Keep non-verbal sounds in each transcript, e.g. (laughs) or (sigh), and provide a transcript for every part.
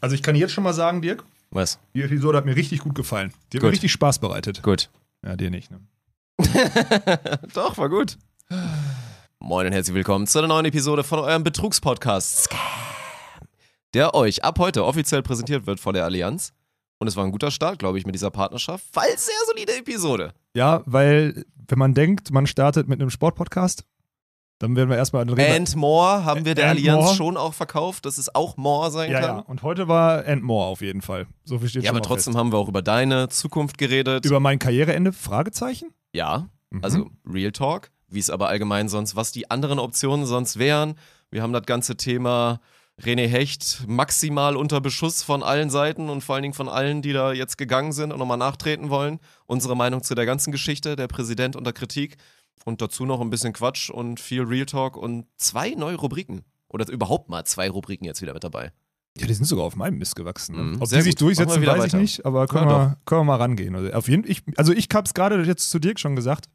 Also ich kann jetzt schon mal sagen, Dirk, Was? die Episode hat mir richtig gut gefallen. Die hat Gut. mir richtig Spaß bereitet. Gut. Ja, dir nicht, ne? (laughs) Doch, war gut. Moin und herzlich willkommen zu einer neuen Episode von eurem Betrugspodcast Scam, der euch ab heute offiziell präsentiert wird von der Allianz. Und es war ein guter Start, glaube ich, mit dieser Partnerschaft, weil sehr solide Episode. Ja, weil wenn man denkt, man startet mit einem Sportpodcast, dann werden wir erstmal an den And More haben wir der And Allianz more. schon auch verkauft, dass es auch More sein Ja, ja. kann. Und heute war And More auf jeden Fall. So viel steht Ja, aber trotzdem fest. haben wir auch über deine Zukunft geredet. Über mein Karriereende? Fragezeichen? ja, Mhm. also Real Talk, wie es aber allgemein sonst, was die anderen Optionen sonst wären. Wir haben das ganze Thema René Hecht maximal unter Beschuss von allen Seiten und vor allen Dingen von allen, die da jetzt gegangen sind und nochmal nachtreten wollen. Unsere Meinung zu der ganzen Geschichte, der Präsident unter Kritik und dazu noch ein bisschen Quatsch und viel Real Talk und zwei neue Rubriken. Oder überhaupt mal zwei Rubriken jetzt wieder mit dabei. Ja, die sind sogar auf meinem Mist gewachsen. Mhm, Ob sehr die sich gut. Durchsetzen, weiß ich weiter. nicht, aber können, Ja, wir, können wir mal rangehen. Also, auf jeden, ich, also ich habe es gerade jetzt zu Dirk schon gesagt.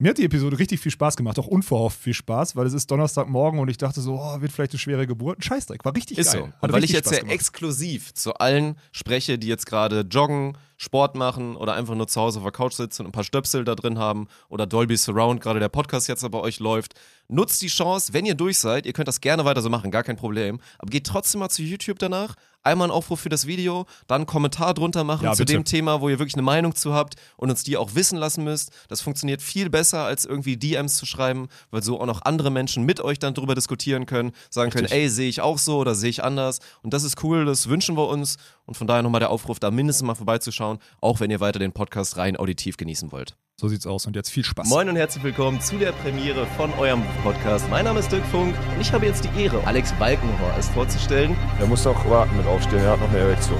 Mir hat die Episode richtig viel Spaß gemacht, auch unverhofft viel Spaß, weil es ist Donnerstagmorgen und ich dachte so, oh, wird vielleicht eine schwere Geburt. Ein Scheißdreck, war richtig Ist geil. so. Hat Und weil ich jetzt Spaß ja gemacht. exklusiv zu allen spreche, die jetzt gerade joggen, Sport machen oder einfach nur zu Hause auf der Couch sitzen und ein paar Stöpsel da drin haben oder Dolby Surround, gerade der Podcast jetzt bei euch läuft, nutzt die Chance, wenn ihr durch seid, ihr könnt das gerne weiter so machen, gar kein Problem, aber geht trotzdem mal zu YouTube danach, einmal einen Aufruf für das Video, dann einen Kommentar drunter machen Ja, zu bitte. dem Thema, wo ihr wirklich eine Meinung zu habt und uns die auch wissen lassen müsst. Das funktioniert viel besser, als irgendwie DMs zu schreiben, weil so auch noch andere Menschen mit euch dann drüber diskutieren können, sagen können, Richtig. ey, sehe ich auch so oder sehe ich anders. Und das ist cool, das wünschen wir uns. Und von daher nochmal der Aufruf, da mindestens mal vorbeizuschauen, auch wenn ihr weiter den Podcast rein auditiv genießen wollt. So sieht's aus und jetzt viel Spaß. Moin und herzlich willkommen zu der Premiere von eurem Podcast. Mein Name ist Dirk Funk und ich habe jetzt die Ehre, Alex Balkenhorst vorzustellen. Er muss auch warten mit aufstehen, er hat noch eine Erektion.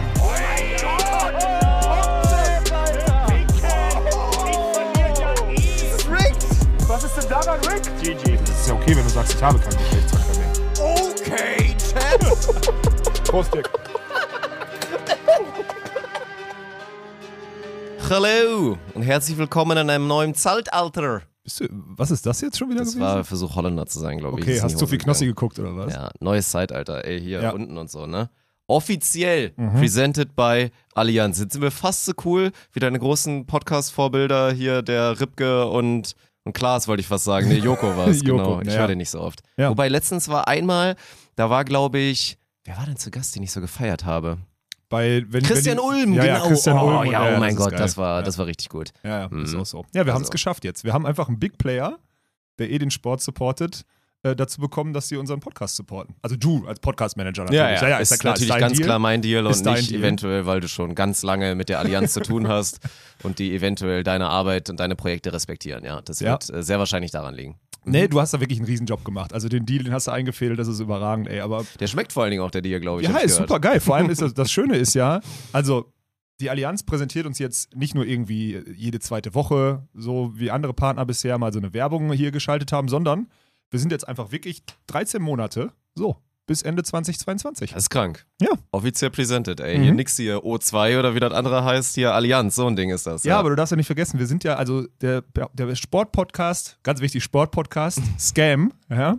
Was ist denn daran, Rick? GG. Das ist ja okay, wenn du sagst, ich habe keinen Geschlechtsverkehr mehr. Okay, Chat. (laughs) Prost, Dick. Hallo und herzlich willkommen in einem neuen Zeitalter. Bist du, was ist das jetzt schon wieder Das gewesen? war Versuch Holländer zu sein, glaube ich. okay, hast zu viel Knossi geguckt oder was? Ja, neues Zeitalter, ey, hier Ja. unten und so, ne? Offiziell Mhm. presented by Allianz. Jetzt sind wir fast so cool wie deine großen Podcast-Vorbilder hier, der Ripke und, und Klaas, wollte ich fast sagen. Nee, Joko (laughs) war es, genau. Ich ja. höre den nicht so oft. Ja. Wobei letztens war einmal, da war, glaube ich, wer war denn zu Gast, den ich so gefeiert habe? Bei, wenn, Christian wenn, Ulm, ja, genau. Ja, Christian oh, Ulm. und- ja, oh mein ist Gott, das war, ja. das war richtig gut. Ja, ja, ist Mhm. auch so. Ja, wir haben es Also. geschafft jetzt. Wir haben einfach einen Big Player, der eh den Sport supportet, äh, dazu bekommen, dass sie unseren Podcast supporten. Also du als Podcast-Manager natürlich. ist ja ist klar. natürlich dein ganz Deal. klar mein Deal Ist und nicht Deal. eventuell, weil du schon ganz lange mit der Allianz zu tun hast (laughs) und die eventuell deine Arbeit und deine Projekte respektieren. Ja, das Ja. wird äh, sehr wahrscheinlich daran liegen. Nee, du hast da wirklich einen Riesenjob gemacht. Also den Deal, den hast du eingefädelt, das ist überragend, ey. Aber Der schmeckt vor allen Dingen auch der Deal, glaube ich. ja, ist gehört. super geil. Vor allem ist das, (laughs) das Schöne ist ja, also die Allianz präsentiert uns jetzt nicht nur irgendwie jede zweite Woche, so wie andere Partner bisher mal so eine Werbung hier geschaltet haben, sondern wir sind jetzt einfach wirklich 13 Monate, so, bis Ende 2022. Das ist krank. Ja. Offiziell presented, ey. Mhm. Hier nix hier O2 oder wie das andere heißt, hier Allianz, so ein Ding ist das. Ja, aber du darfst ja nicht vergessen, wir sind ja, also der, der Sportpodcast, ganz wichtig, Sportpodcast, (laughs) Scam, ja,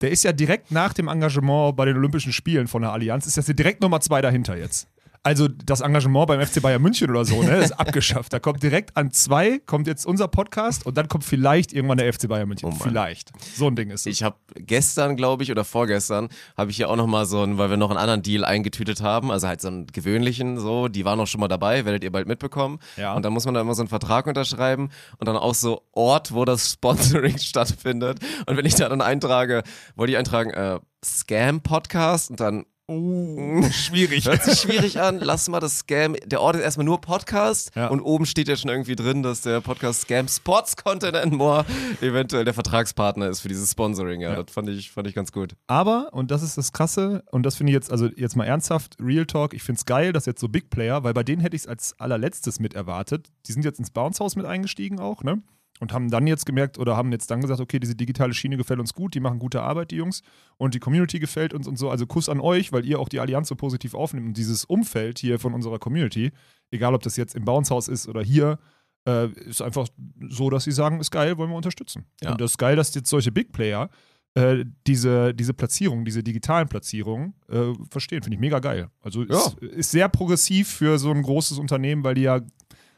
der ist ja direkt nach dem Engagement bei den Olympischen Spielen von der Allianz, ist das ja direkt Nummer zwei dahinter jetzt. Also das Engagement beim FC Bayern München oder so, ne, ist (laughs) abgeschafft. Da kommt direkt an zwei, kommt jetzt unser Podcast und dann kommt vielleicht irgendwann der FC Bayern München. Oh vielleicht. So ein Ding ist es. Ich habe gestern, glaube ich, oder vorgestern, habe ich hier auch nochmal so einen, weil wir noch einen anderen Deal eingetütet haben, also halt so einen gewöhnlichen, so, die waren auch schon mal dabei, werdet ihr bald mitbekommen. Ja. Und dann muss man da immer so einen Vertrag unterschreiben und dann auch so Ort, wo das Sponsoring (laughs) stattfindet. Und wenn ich da dann eintrage, wollte ich eintragen, äh, Scam-Podcast und dann (laughs) schwierig. Hört sich schwierig an. Lass mal das Scam. Der Ort ist erstmal nur Podcast Ja. und oben steht ja schon irgendwie drin, dass der Podcast Scam Sports Content and More eventuell der Vertragspartner ist für dieses Sponsoring. Ja, Ja. das fand ich, fand ich ganz gut. Aber, und das ist das Krasse, und das finde ich jetzt, also jetzt mal ernsthaft, Real Talk, ich finde es geil, dass jetzt so Big Player, weil bei denen hätte ich es als allerletztes mit erwartet. Die sind jetzt ins Bounce House mit eingestiegen auch, ne? Und haben dann jetzt gemerkt oder haben jetzt dann gesagt, okay, diese digitale Schiene gefällt uns gut, die machen gute Arbeit, die Jungs. Und die Community gefällt uns und so. Also Kuss an euch, weil ihr auch die Allianz so positiv aufnimmt und dieses Umfeld hier von unserer Community, egal ob das jetzt im Bounce House ist oder hier, äh, ist einfach so, dass sie sagen, ist geil, wollen wir unterstützen. Ja. Und das ist geil, dass jetzt solche Big Player äh, diese, diese Platzierung, diese digitalen Platzierungen äh, verstehen. Finde ich mega geil. Also ist, ist sehr progressiv für so ein großes Unternehmen, weil die ja,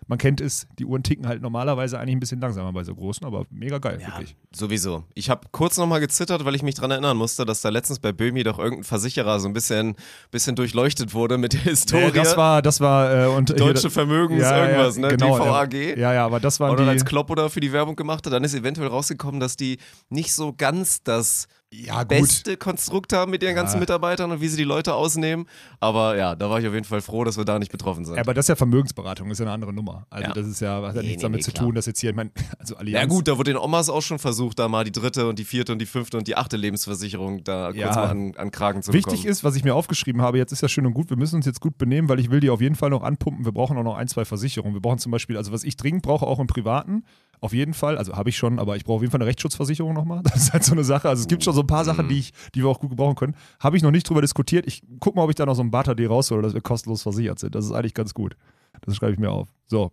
man kennt es, die Uhren ticken halt normalerweise eigentlich ein bisschen langsamer bei so großen, aber mega geil, Ja, wirklich. sowieso. Ich habe kurz nochmal gezittert, weil ich mich dran erinnern musste, dass da letztens bei Böhmi doch irgendein Versicherer so ein bisschen, bisschen durchleuchtet wurde mit der Historie. Nee, das war, das war, äh, und Deutsche hier- Vermögens Ja, ja, irgendwas, ne? genau, DVAG. Ja, ja, aber das waren Oder die. als Klopp oder für die Werbung gemacht hat, dann ist eventuell rausgekommen, dass die nicht so ganz das ja, gut. beste Konstrukt haben mit ihren ganzen Ja. Mitarbeitern und wie sie die Leute ausnehmen. Aber ja, da war ich auf jeden Fall froh, dass wir da nicht betroffen sind. Ja, aber das ist ja Vermögensberatung, ist ja eine andere Nummer. Also das ist ja, hat ja Nee, nichts nee, damit nee, zu klar. tun, dass jetzt hier, ich meine, (laughs) also Allianz. ja gut, da wurde den Omas auch schon versucht, da mal die dritte und die vierte und die fünfte und die achte Lebensversicherung da kurz mal an, an Kragen zu Wichtig bekommen. ist, was ich mir aufgeschrieben habe, jetzt ist ja schön und gut, wir müssen uns jetzt gut benehmen, weil ich will die auf jeden Fall noch anpumpen. Wir brauchen auch noch ein, zwei Versicherungen. Wir brauchen zum Beispiel, also was ich dringend brauche, auch im Privaten, auf jeden Fall, also habe ich schon, aber ich brauche auf jeden Fall eine Rechtsschutzversicherung nochmal. (laughs) Das ist halt so eine Sache. Also es gibt schon so ein paar Sachen, die, ich, die wir auch gut gebrauchen können. Habe ich noch nicht drüber diskutiert. Ich gucke mal, ob ich da noch so ein Barter-D raushole, dass wir kostenlos versichert sind. Das ist eigentlich ganz gut. Das schreibe ich mir auf. So,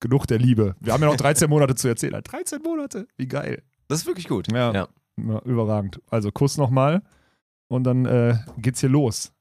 genug der Liebe. Wir haben ja noch 13 (laughs) Monate zu erzählen. 13 Monate, wie geil. Das ist wirklich gut. Ja. ja. Ja, überragend. Also Kuss nochmal und dann äh, geht's hier los.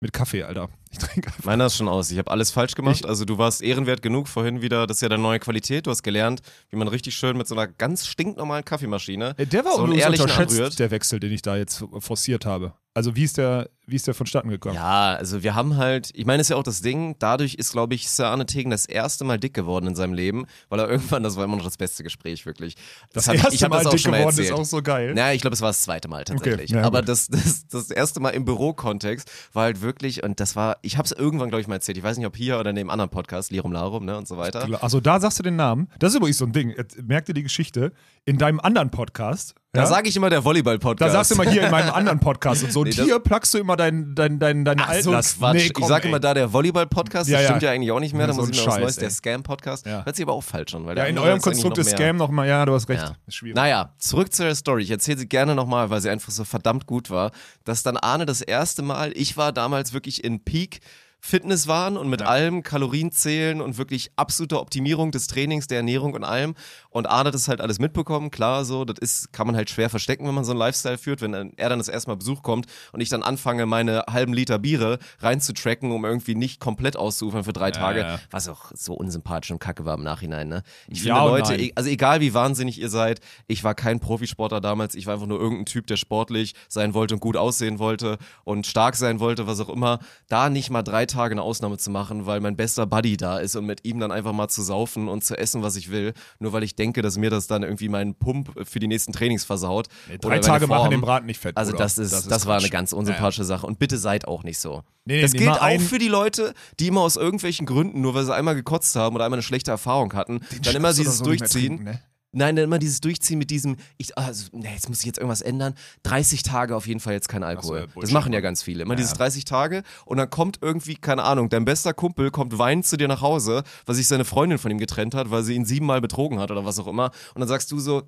Mit Kaffee, Alter. Ich trinke einfach. Meiner ist schon aus. Ich habe alles falsch gemacht. Ich- also du warst ehrenwert genug vorhin wieder. Das ist ja deine neue Qualität. Du hast gelernt, wie man richtig schön mit so einer ganz stinknormalen Kaffeemaschine Äh, Der war so unterschätzt, anrührt. der Wechsel, den ich da jetzt forciert habe. Also wie ist der, wie ist der vonstatten gekommen? Ja, also wir haben halt, ich meine, ist ja auch das Ding, dadurch ist, glaube ich, Sir Arne Tegen das erste Mal dick geworden in seinem Leben, weil er (laughs) irgendwann, das war immer noch das beste Gespräch, wirklich. das ich- erste ich hab Mal das dick geworden ist erzählt. auch so geil. Naja, ich glaube, es war das zweite Mal tatsächlich. ja, Aber das, das, das erste Mal im Bürokontext war halt wirklich, und das war, ich habe es irgendwann, glaube ich, mal erzählt, ich weiß nicht, ob hier oder in dem anderen Podcast, Lirum Larum, ne, und so weiter. Also da sagst du den Namen. Das ist übrigens so ein Ding. Merkt ihr die Geschichte? In deinem anderen Podcast. Da ja? sage ich immer der da Volleyball-Podcast. sagst du immer hier in meinem anderen Podcast und so. (laughs) Nee, hier plackst du immer dein, dein, dein, deine Ach, so ein Altlast. Quatsch. Nee, komm, ich sage immer da der Volleyball-Podcast, Ja, das ja. stimmt ja eigentlich auch nicht mehr, da So muss ich mir was Neues, der Scam-Podcast. Ja. Hört sich aber auch falsch an. Weil der Ja, in eurem Konstrukt noch ist. Scam nochmal, ja, du hast recht. Ja. Ist schwierig. Naja, zurück zu der Story. Ich erzähle sie gerne nochmal, weil sie einfach so verdammt gut war. Dass dann Arne das erste Mal, ich war damals wirklich in Peak. Fitness waren und mit allem Kalorien zählen und wirklich absolute Optimierung des Trainings, der Ernährung und allem. Und Arne hat das halt alles mitbekommen, klar so, das ist, kann man halt schwer verstecken, wenn man so einen Lifestyle führt, wenn er dann das erste Mal Besuch kommt und ich dann anfange, meine halben Liter Biere reinzutracken, um irgendwie nicht komplett auszuufern für drei Tage, ja. was auch so unsympathisch und kacke war im Nachhinein, ne? Ich Ja finde Leute, nein. e- also egal wie wahnsinnig ihr seid, ich war kein Profisportler damals, ich war einfach nur irgendein Typ, der sportlich sein wollte und gut aussehen wollte und stark sein wollte, was auch immer, da nicht mal drei Tage eine Ausnahme zu machen, weil mein bester Buddy da ist und mit ihm dann einfach mal zu saufen und zu essen, was ich will, nur weil ich denke, dass mir das dann irgendwie meinen Pump für die nächsten Trainings versaut. Nee, drei Tage machen Form. den Braten nicht fett. Also Bruder. das ist, das, war eine ganz unsympathische Sache. Und bitte seid auch nicht so. Nee, das nee, gilt auch ein- für die Leute, die immer aus irgendwelchen Gründen, nur weil sie einmal gekotzt haben oder einmal eine schlechte Erfahrung hatten, dann immer Schnaps dieses so Durchziehen. trinken, ne? Nein, dann immer dieses Durchziehen mit diesem, ich, also, nee, jetzt muss ich jetzt irgendwas ändern. 30 Tage auf jeden Fall jetzt kein Alkohol. ja, das machen ja ganz viele. Immer Ja, dieses ja. 30 Tage und dann kommt irgendwie, keine Ahnung, dein bester Kumpel kommt weinend zu dir nach Hause, weil sich seine Freundin von ihm getrennt hat, weil sie ihn siebenmal betrogen hat oder was auch immer. Und dann sagst du so,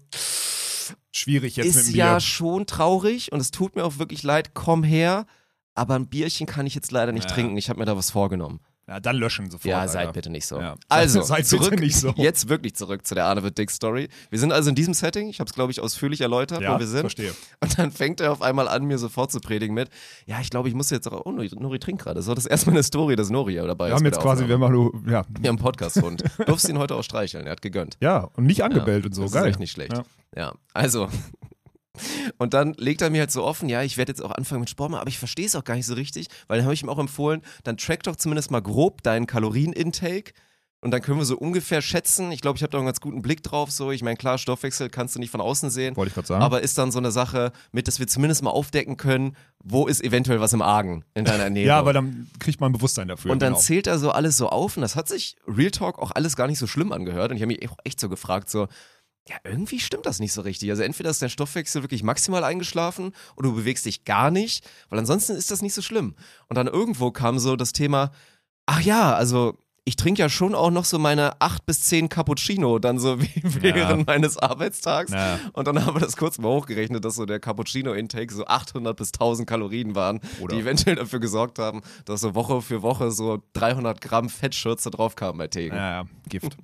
Schwierig jetzt mit ist dem Bier. ja schon traurig und es tut mir auch wirklich leid, komm her. Aber ein Bierchen kann ich jetzt leider nicht Ja. trinken. Ich habe mir da was vorgenommen. Ja, dann löschen sofort. Ja, Alter. seid bitte nicht so. Ja. (laughs) Also, Seid bitte zurück, nicht so. jetzt wirklich zurück zu der Arne wird Dick Story. Wir sind also in diesem Setting, ich habe es glaube ich ausführlich erläutert, Ja, wo wir sind. verstehe. Und dann fängt er auf einmal an, mir sofort zu predigen mit, ja, ich glaube, ich muss jetzt auch, oh, Nori, Nori trinkt gerade. So, das ist erstmal eine Story, dass Nori ja dabei Wir ist. haben bei jetzt quasi, wir haben mal, ja, Wir haben einen Podcast-Hund. (laughs) Durfst ihn heute auch streicheln, er hat gegönnt. ja, und nicht angebellt und so, das geil. ist echt nicht schlecht. Ja, also. Und dann legt er mir halt so offen, ja, ich werde jetzt auch anfangen mit Sport machen, aber ich verstehe es auch gar nicht so richtig, weil dann habe ich ihm auch empfohlen, dann track doch zumindest mal grob deinen Kalorienintake und dann können wir so ungefähr schätzen. Ich glaube, ich habe da einen ganz guten Blick drauf. So, ich meine, klar, Stoffwechsel kannst du nicht von außen sehen, Wollte ich gerade sagen. aber ist dann so eine Sache, mit, dass wir zumindest mal aufdecken können, wo ist eventuell was im Argen in deiner Ernährung. ja, weil dann kriegt man ein Bewusstsein dafür. Und dann genau. zählt er so alles so auf und das hat sich Real Talk auch alles gar nicht so schlimm angehört. Und ich habe mich auch echt so gefragt, so, ja, irgendwie stimmt das nicht so richtig. Also entweder ist dein Stoffwechsel wirklich maximal eingeschlafen oder du bewegst dich gar nicht, weil ansonsten ist das nicht so schlimm. Und dann irgendwo kam so das Thema, ach ja, also ich trinke ja schon auch noch so meine acht bis zehn Cappuccino dann so (laughs) wie während meines Arbeitstags. Ja. Und dann haben wir das kurz mal hochgerechnet, dass so der Cappuccino-Intake so 800 bis 1000 Kalorien waren, Oder- die eventuell dafür gesorgt haben, dass so Woche für Woche so 300 Gramm Fettschürze drauf kamen bei Tegen. Ja, ja, Gift.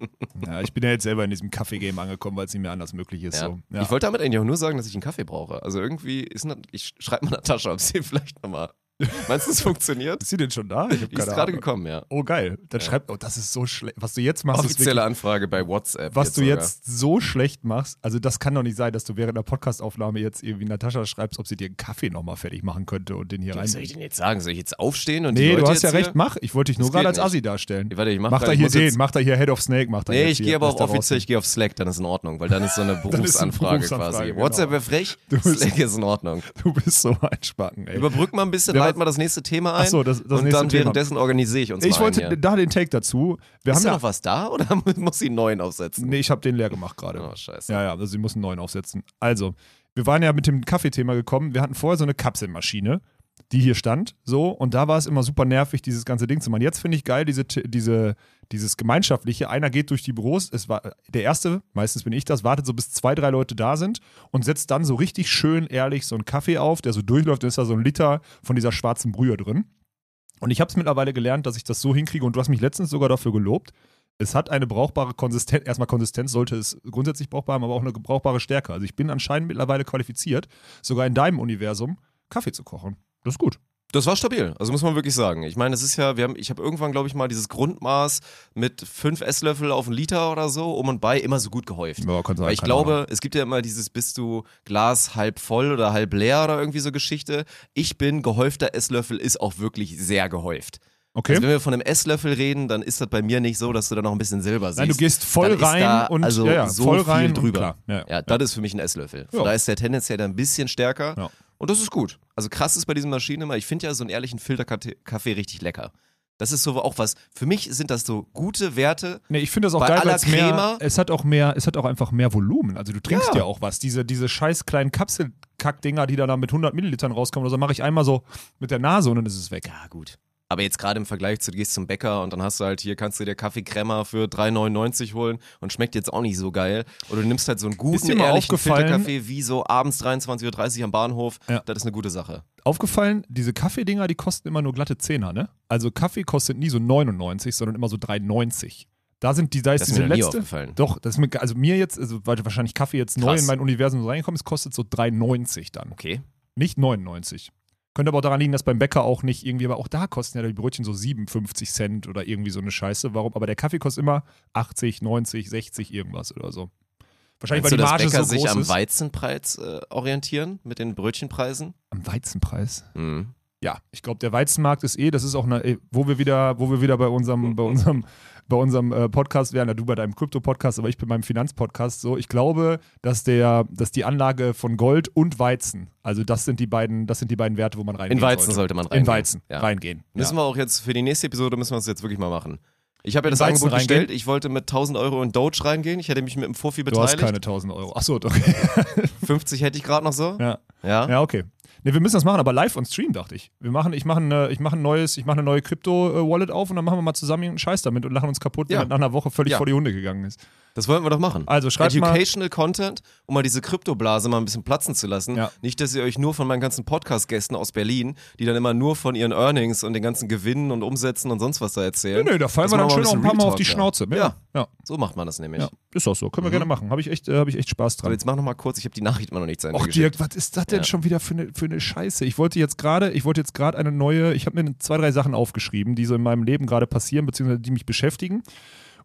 ja, ich bin ja jetzt selber in diesem Kaffee-Game angekommen, weil es nicht mehr anders möglich ist. Ja. So. Ja. Ich wollte damit eigentlich auch nur sagen, dass ich einen Kaffee brauche. Also irgendwie ist, ich schreibe mal Natascha, ob sie (laughs) vielleicht nochmal. (laughs) Meinst du, es funktioniert? ist sie denn schon da? Ich habe Die ist gerade gekommen, ja. Oh, geil. Dann schreibt, oh, das ist so schlecht. Was du jetzt machst, ist Offizielle wirklich, Anfrage bei WhatsApp. was du sogar. jetzt so schlecht machst. Also, das kann doch nicht sein, dass du während der Podcastaufnahme jetzt irgendwie Natascha schreibst, ob sie dir einen Kaffee nochmal fertig machen könnte und den hier rein. Was soll ich denn jetzt sagen? Soll ich jetzt aufstehen und die Nee, Leute du hast ja jetzt recht, Hier? mach. Ich wollte dich nur gerade als Assi darstellen. Warte, ich mach, Mach da hier den, jetzt- mach da hier Head of Snake, mach da Nee, jetzt ich gehe aber auch offiziell, ich gehe auf Slack, dann ist in Ordnung, weil dann ist so eine (laughs) Berufsanfrage, quasi. genau. WhatsApp wäre frech, Slack ist in Ordnung. (laughs) Du bist so ein Spacken, ey. Überbrück mal ein bisschen, Wer leit was- mal das nächste Thema ein Ach so, das- das und nächste dann Thema. währenddessen organisiere ich uns Ich mal wollte einen hier. da den Take dazu. Wir Ist haben da ja, noch was da oder (laughs) muss ich einen neuen aufsetzen? Nee, ich habe den leer gemacht gerade. Oh, scheiße. Ja, ja, also sie müssen einen neuen aufsetzen. Also, wir waren ja mit dem Kaffeethema gekommen. Wir hatten vorher so eine Kapselmaschine, die hier stand, so, und da war es immer super nervig, dieses ganze Ding zu machen. Jetzt finde ich geil, diese, diese, dieses Gemeinschaftliche. Einer geht durch die Büros, es war der erste, meistens bin ich das, wartet so bis zwei, drei Leute da sind und setzt dann so richtig schön ehrlich so einen Kaffee auf, der so durchläuft, dann ist da so ein Liter von dieser schwarzen Brühe drin. Und ich habe es mittlerweile gelernt, dass ich das so hinkriege und du hast mich letztens sogar dafür gelobt. Es hat eine brauchbare Konsistenz, erstmal Konsistenz sollte es grundsätzlich brauchbar haben, aber auch eine brauchbare Stärke. Also ich bin anscheinend mittlerweile qualifiziert, sogar in deinem Universum Kaffee zu kochen. Das ist gut. Das war stabil, also muss man wirklich sagen. Ich meine, es ist ja, wir haben, ich habe irgendwann, glaube ich, mal dieses Grundmaß mit fünf Esslöffel auf einen Liter oder so um und bei immer so gut gehäuft. Ja, sein, Weil ich glaube, es gibt ja immer dieses, bist du Glas halb voll oder halb leer oder irgendwie so Geschichte. Ich bin gehäufter Esslöffel ist auch wirklich sehr gehäuft. Okay. Also wenn wir von einem Esslöffel reden, dann ist das bei mir nicht so, dass du da noch ein bisschen Silber siehst. Nein, du gehst voll rein da und also ja, ja, so voll viel rein drüber. Ja, Ja, das ist für mich ein Esslöffel. Von Ja. Da ist der tendenziell dann ein bisschen stärker. Und das ist gut. Also krass ist bei diesen Maschinen immer, ich finde ja so einen ehrlichen Filterkaffee richtig lecker. Das ist so auch was, für mich sind das so gute Werte. Nee, ich finde das auch Bei geil, weil es mehr, es hat auch mehr, es hat auch einfach mehr Volumen. Also du trinkst ja, Ja. auch was. Diese, diese scheiß kleinen Kapselkackdinger, die da dann mit 100 Millilitern rauskommen, oder so mache ich einmal so mit der Nase und dann ist es weg. Ja, gut. Aber jetzt gerade im Vergleich zu, du gehst zum Bäcker und dann hast du halt hier, kannst du dir Kaffeecrema für 3,99 holen und schmeckt jetzt auch nicht so geil. Oder du nimmst halt so einen guten, ehrlichen Filterkaffee wie so abends 23.30 Uhr am Bahnhof. Ja. Das ist eine gute Sache. Aufgefallen, diese Kaffeedinger, die kosten immer nur glatte Zehner, ne? Also Kaffee kostet nie so 99, sondern immer so 3,90. Da sind die, da ist Das ist diese letzte. Doch, das ist mir, also mir jetzt, also weil wahrscheinlich Kaffee jetzt neu Krass. in mein Universum reingekommen ist, kostet so 3,90 dann. Okay. Nicht 99. Könnte aber auch daran liegen, dass beim Bäcker auch nicht irgendwie, aber auch da kosten ja die Brötchen so 57 Cent oder irgendwie so eine Scheiße. Warum? Aber der Kaffee kostet immer 80, 90, 60 irgendwas oder so. Wahrscheinlich, Meinst du, weil die dass Marge Bäcker so sich groß am ist. Weizenpreis äh, orientieren mit den Brötchenpreisen? Am Weizenpreis? Mhm. Ja, ich glaube, der Weizenmarkt ist eh, das ist auch eine, wo wir wieder, wo wir wieder bei unserem, bei (laughs) unserem, bei unserem äh, Podcast wären, ja, du bei deinem Krypto-Podcast, aber ich bei meinem Finanzpodcast so. Ich glaube, dass der, dass die Anlage von Gold und Weizen, also das sind die beiden, das sind die beiden Werte, wo man reingehen In Weizen sollte. sollte man reingehen. In Weizen Ja. reingehen. Müssen wir auch jetzt für die nächste Episode müssen wir es jetzt wirklich mal machen. Ich habe ja das Angebot reingehen? gestellt, ich wollte mit 1000 Euro in Doge reingehen. Ich hätte mich mit dem Vorvieh Du hast beteiligt. keine 1000 Euro. Achso, doch. (laughs) 50 hätte ich gerade noch so. ja. Ja. ja, okay. Ne, wir müssen das machen, aber live on Stream, dachte ich. Wir machen, ich mache eine, ich mache ein neues, ich mache eine neue Krypto-Wallet auf und dann machen wir mal zusammen irgendeinen Scheiß damit und lachen uns kaputt, Ja. wenn nach einer Woche völlig Ja. vor die Hunde gegangen ist. Das wollten wir doch machen. Also schreibt mal- Educational Content, um mal diese Kryptoblase mal ein bisschen platzen zu lassen. Ja. Nicht, dass ihr euch nur von meinen ganzen Podcast-Gästen aus Berlin, die dann immer nur von ihren Earnings und den ganzen Gewinnen und Umsätzen und sonst was da erzählen. Nee, nee, da fallen wir dann mal schön auch ein paar Mal auf die Schnauze. Ja. Ja. So macht man das nämlich. Ja, ist auch so. Können wir gerne machen. Habe ich, echt, äh, hab ich echt Spaß Aber dran. jetzt mach noch mal kurz, ich habe die Nachricht immer noch nicht zu Ende Och. Dirk, was ist das denn schon wieder für eine, für eine Scheiße? Ich wollte jetzt gerade, ich wollte jetzt gerade eine neue, ich habe mir zwei, drei Sachen aufgeschrieben, die so in meinem Leben gerade passieren, beziehungsweise die mich beschäftigen.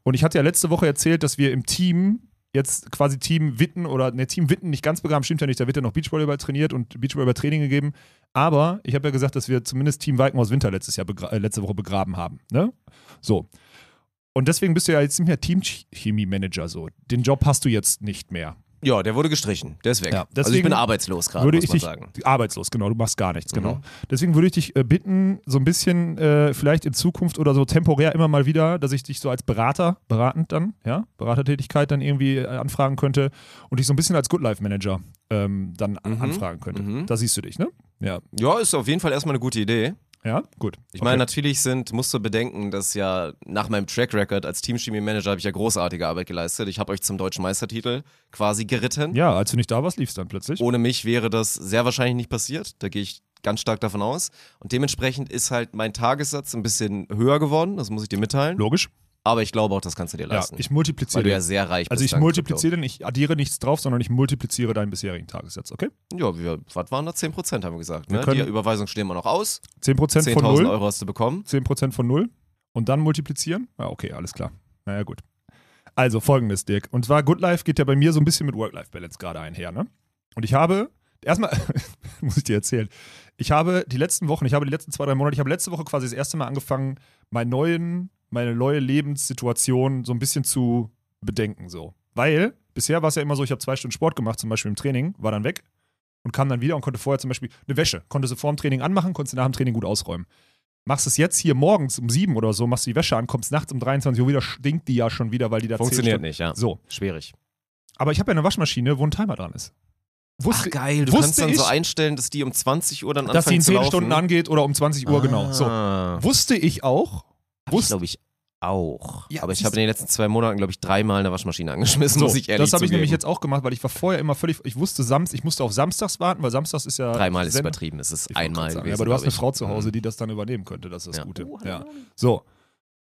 Und ich hatte ja letzte Woche erzählt, dass wir im Team jetzt quasi Team Witten oder ne, Team Witten nicht ganz begraben, stimmt ja nicht, da wird ja noch Beachvolleyball trainiert und Beachvolleyball Training gegeben. Aber ich habe ja gesagt, dass wir zumindest Team Walkenhaus Winter letztes Jahr äh, letzte Woche begraben haben. Ne? So. Und deswegen bist du ja jetzt nicht mehr Teamchemie-Manager so. Den Job hast du jetzt nicht mehr. Ja, der wurde gestrichen. Der ist weg. Ja, also ich bin arbeitslos gerade, würde muss ich man dich sagen. arbeitslos, genau, du machst gar nichts, genau. Mhm. Deswegen würde ich dich äh, bitten, so ein bisschen äh, vielleicht in Zukunft oder so temporär immer mal wieder, dass ich dich so als Berater, beratend dann, ja, Beratertätigkeit dann irgendwie äh, anfragen könnte und dich so ein bisschen als Good Life Manager ähm, dann an- Mhm. anfragen könnte. Mhm. Da siehst du dich, ne? Ja. Ja, ist auf jeden Fall erstmal eine gute Idee. Ja, gut. Ich meine, Okay. natürlich sind, musst du bedenken, dass ja nach meinem Track Record als Teamchemie-Manager habe ich ja großartige Arbeit geleistet. Ich habe euch zum deutschen Meistertitel quasi geritten. Ja, als du nicht da warst, lief es dann plötzlich. Ohne mich wäre das sehr wahrscheinlich nicht passiert. Da gehe ich ganz stark davon aus. Und dementsprechend ist halt mein Tagessatz ein bisschen höher geworden. Das muss ich dir mitteilen. Logisch. Aber ich glaube auch, das kannst du dir Ja, leisten. ich weil multipliziere du ja sehr reich Also ich multipliziere den, ich addiere nichts drauf, sondern ich multipliziere deinen bisherigen Tagessatz, okay? Ja, wir, was waren da? 10% haben wir gesagt. Wir Ne? können- Die Überweisung stehen wir noch aus. 10% von 10.000 0, Euro hast du bekommen. 10% von 0 und dann multiplizieren? Ja, okay, alles klar. Naja, gut. Also folgendes, Dirk. Und zwar Good Life geht ja bei mir so ein bisschen mit Work-Life-Balance gerade einher, ne? Und ich habe, erstmal, (laughs) muss ich dir erzählen, ich habe die letzten Wochen, ich habe die letzten zwei, drei Monate, ich habe letzte Woche quasi das erste Mal angefangen, meinen neuen, meine neue Lebenssituation so ein bisschen zu bedenken, so. Weil bisher war es ja immer so, ich habe zwei Stunden Sport gemacht, zum Beispiel im Training, war dann weg und kam dann wieder und konnte vorher zum Beispiel eine Wäsche, konnte sie vor dem Training anmachen, konnte sie nach dem Training gut ausräumen. Machst es jetzt hier morgens um sieben oder so, machst du die Wäsche an, kommst nachts um 23 Uhr wieder, stinkt die ja schon wieder, weil die da Funktioniert nicht, ja. So. Schwierig. Aber ich habe ja eine Waschmaschine, wo ein Timer dran ist. Ach Wusste, geil, du kannst dann ich, so einstellen, dass die um 20 Uhr dann dass sie anfangen in zu 10 laufen. Stunden angeht oder um 20 Uhr, genau. So. Ah. Wusste ich auch. Hab ich, Wusste, glaube ich, auch. Ja, Aber ich habe in den letzten zwei Monaten, glaube ich, dreimal eine Waschmaschine angeschmissen, so, muss ich ehrlich das habe ich nämlich jetzt auch gemacht, weil ich war vorher immer völlig, ich wusste Samst, ich musste auf Samstags warten, weil Samstags ist ja Dreimal ist übertrieben, es ist einmal sagen, gewesen. ja, aber du hast eine ich. Frau zu Hause, Mhm. die das dann übernehmen könnte, das ist das Ja. Gute. Oh, ja. So.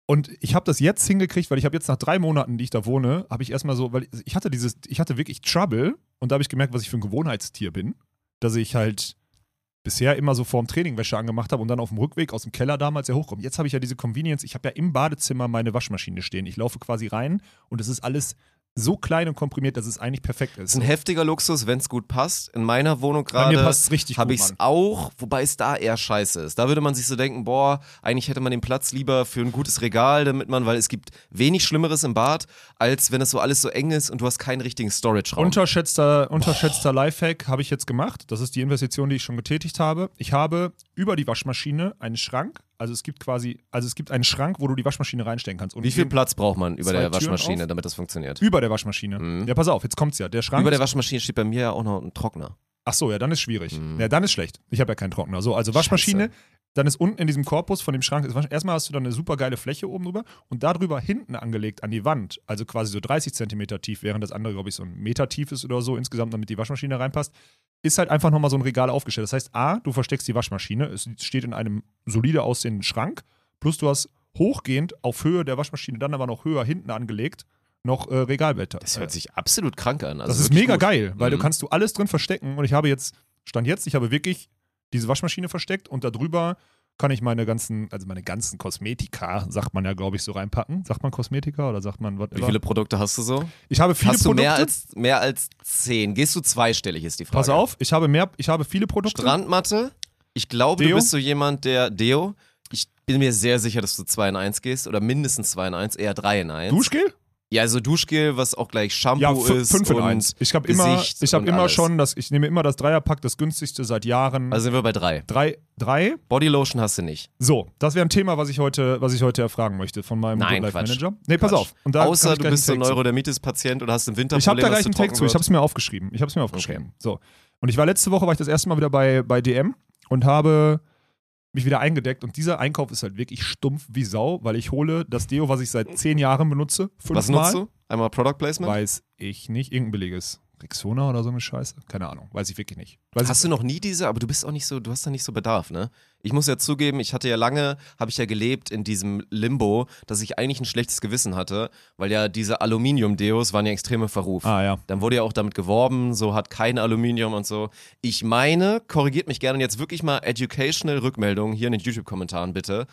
Und ich habe das jetzt hingekriegt, weil ich habe jetzt nach drei Monaten, die ich da wohne, habe ich erstmal so, weil ich hatte dieses, ich hatte wirklich Trouble und da habe ich gemerkt, was ich für ein Gewohnheitstier bin, dass ich halt bisher immer so vorm Training Wäsche angemacht habe und dann auf dem Rückweg aus dem Keller damals ja hochkomme. Jetzt habe ich ja diese Convenience, ich habe ja im Badezimmer meine Waschmaschine stehen. Ich laufe quasi rein und es ist alles so klein und komprimiert, dass es eigentlich perfekt ist. ein heftiger Luxus, wenn es gut passt. In meiner Wohnung gerade passt es richtig habe ich es auch, wobei es da eher scheiße ist. Da würde man sich so denken, boah, eigentlich hätte man den Platz lieber für ein gutes Regal, damit man, weil es gibt wenig Schlimmeres im Bad, als wenn es so alles so eng ist und du hast keinen richtigen Storage-Raum. Unterschätzter, unterschätzter Lifehack habe ich jetzt gemacht. Das ist die Investition, die ich schon getätigt habe. Ich habe über die Waschmaschine einen Schrank. Also es gibt quasi, also es gibt einen Schrank, wo du die Waschmaschine reinstellen kannst. Und Wie viel Platz braucht man über der Waschmaschine, auf? damit das funktioniert? Über der Waschmaschine. Mhm. Ja, pass auf, jetzt kommt's ja. Der Schrank. Über der Waschmaschine steht bei mir ja auch noch ein Trockner. Ach so, ja, dann ist schwierig. Mhm. Ja, dann ist schlecht. Ich habe ja keinen Trockner. So, also Waschmaschine, dann ist unten in diesem Korpus von dem Schrank, erstmal hast du dann eine super geile Fläche oben drüber und darüber hinten angelegt an die Wand, also quasi so 30 Zentimeter tief, während das andere, glaube ich, so ein Meter tief ist oder so insgesamt, damit die Waschmaschine reinpasst, ist halt einfach nochmal so ein Regal aufgestellt. Das heißt, A, du versteckst die Waschmaschine, es steht in einem solide aussehenden Schrank, plus du hast hochgehend auf Höhe der Waschmaschine, dann aber noch höher hinten angelegt, noch äh, Regalblätter. Das hört sich absolut krank an. Also Das ist mega gut. geil, weil du Mhm. kannst du alles drin verstecken und ich habe jetzt, stand jetzt, ich habe wirklich diese Waschmaschine versteckt und darüber kann ich meine ganzen, also meine ganzen Kosmetika, sagt man ja, glaube ich, so reinpacken. Sagt man Kosmetika oder sagt man was? Wie viele Produkte hast du so? Ich habe viele hast du Produkte. mehr als, mehr als zehn? Gehst du zweistellig, ist die Frage. Pass auf, ich habe mehr, ich habe viele Produkte. Strandmatte. Ich glaube, du Deo? bist so jemand, der Deo. Ich bin mir sehr sicher, dass du 2 in 1 gehst oder mindestens 2 in 1, eher 3 in 1. Duschgel? Ja, also Duschgel, was auch gleich Shampoo Ja, ist. fünf in und eins. Ich habe immer, ich habe und immer alles. schon, das, ich nehme immer das Dreierpack, das günstigste seit Jahren. Also sind wir bei 3. drei, drei. Bodylotion hast du nicht. So, das wäre ein Thema, was ich heute, was ich heute erfragen möchte von meinem Nein, Life. Manager. Nee, pass Quatsch. auf. Und da kann Außer du bist so ein. Neurodermitis-Patient oder hast im Winter Ich habe da gleich einen Take zu. Ich habe es mir aufgeschrieben. Ich habe es mir aufgeschrieben. So. Und ich war letzte Woche, war ich das erste Mal wieder bei, bei DM und habe mich wieder eingedeckt. Und dieser Einkauf ist halt wirklich stumpf wie Sau, weil ich hole das Deo, was ich seit zehn Jahren benutze, fünfmal. Was nutzt du? Einmal Product Placement? Weiß ich nicht. Irgendein billiges. Rexona oder so eine Scheiße? Keine Ahnung. Weiß ich wirklich nicht. Weiß Hast du noch nie diese, aber du bist auch nicht so, du hast da nicht so Bedarf, ne? Ich muss ja zugeben, ich hatte ja lange, habe ich ja gelebt in diesem Limbo, dass ich eigentlich ein schlechtes Gewissen hatte, weil ja diese Aluminium-Deos waren ja extreme Verruf. Ah ja. Dann wurde ja auch damit geworben, so hat kein Aluminium und so. Ich meine, korrigiert mich gerne und jetzt wirklich mal educational Rückmeldungen hier in den YouTube-Kommentaren bitte.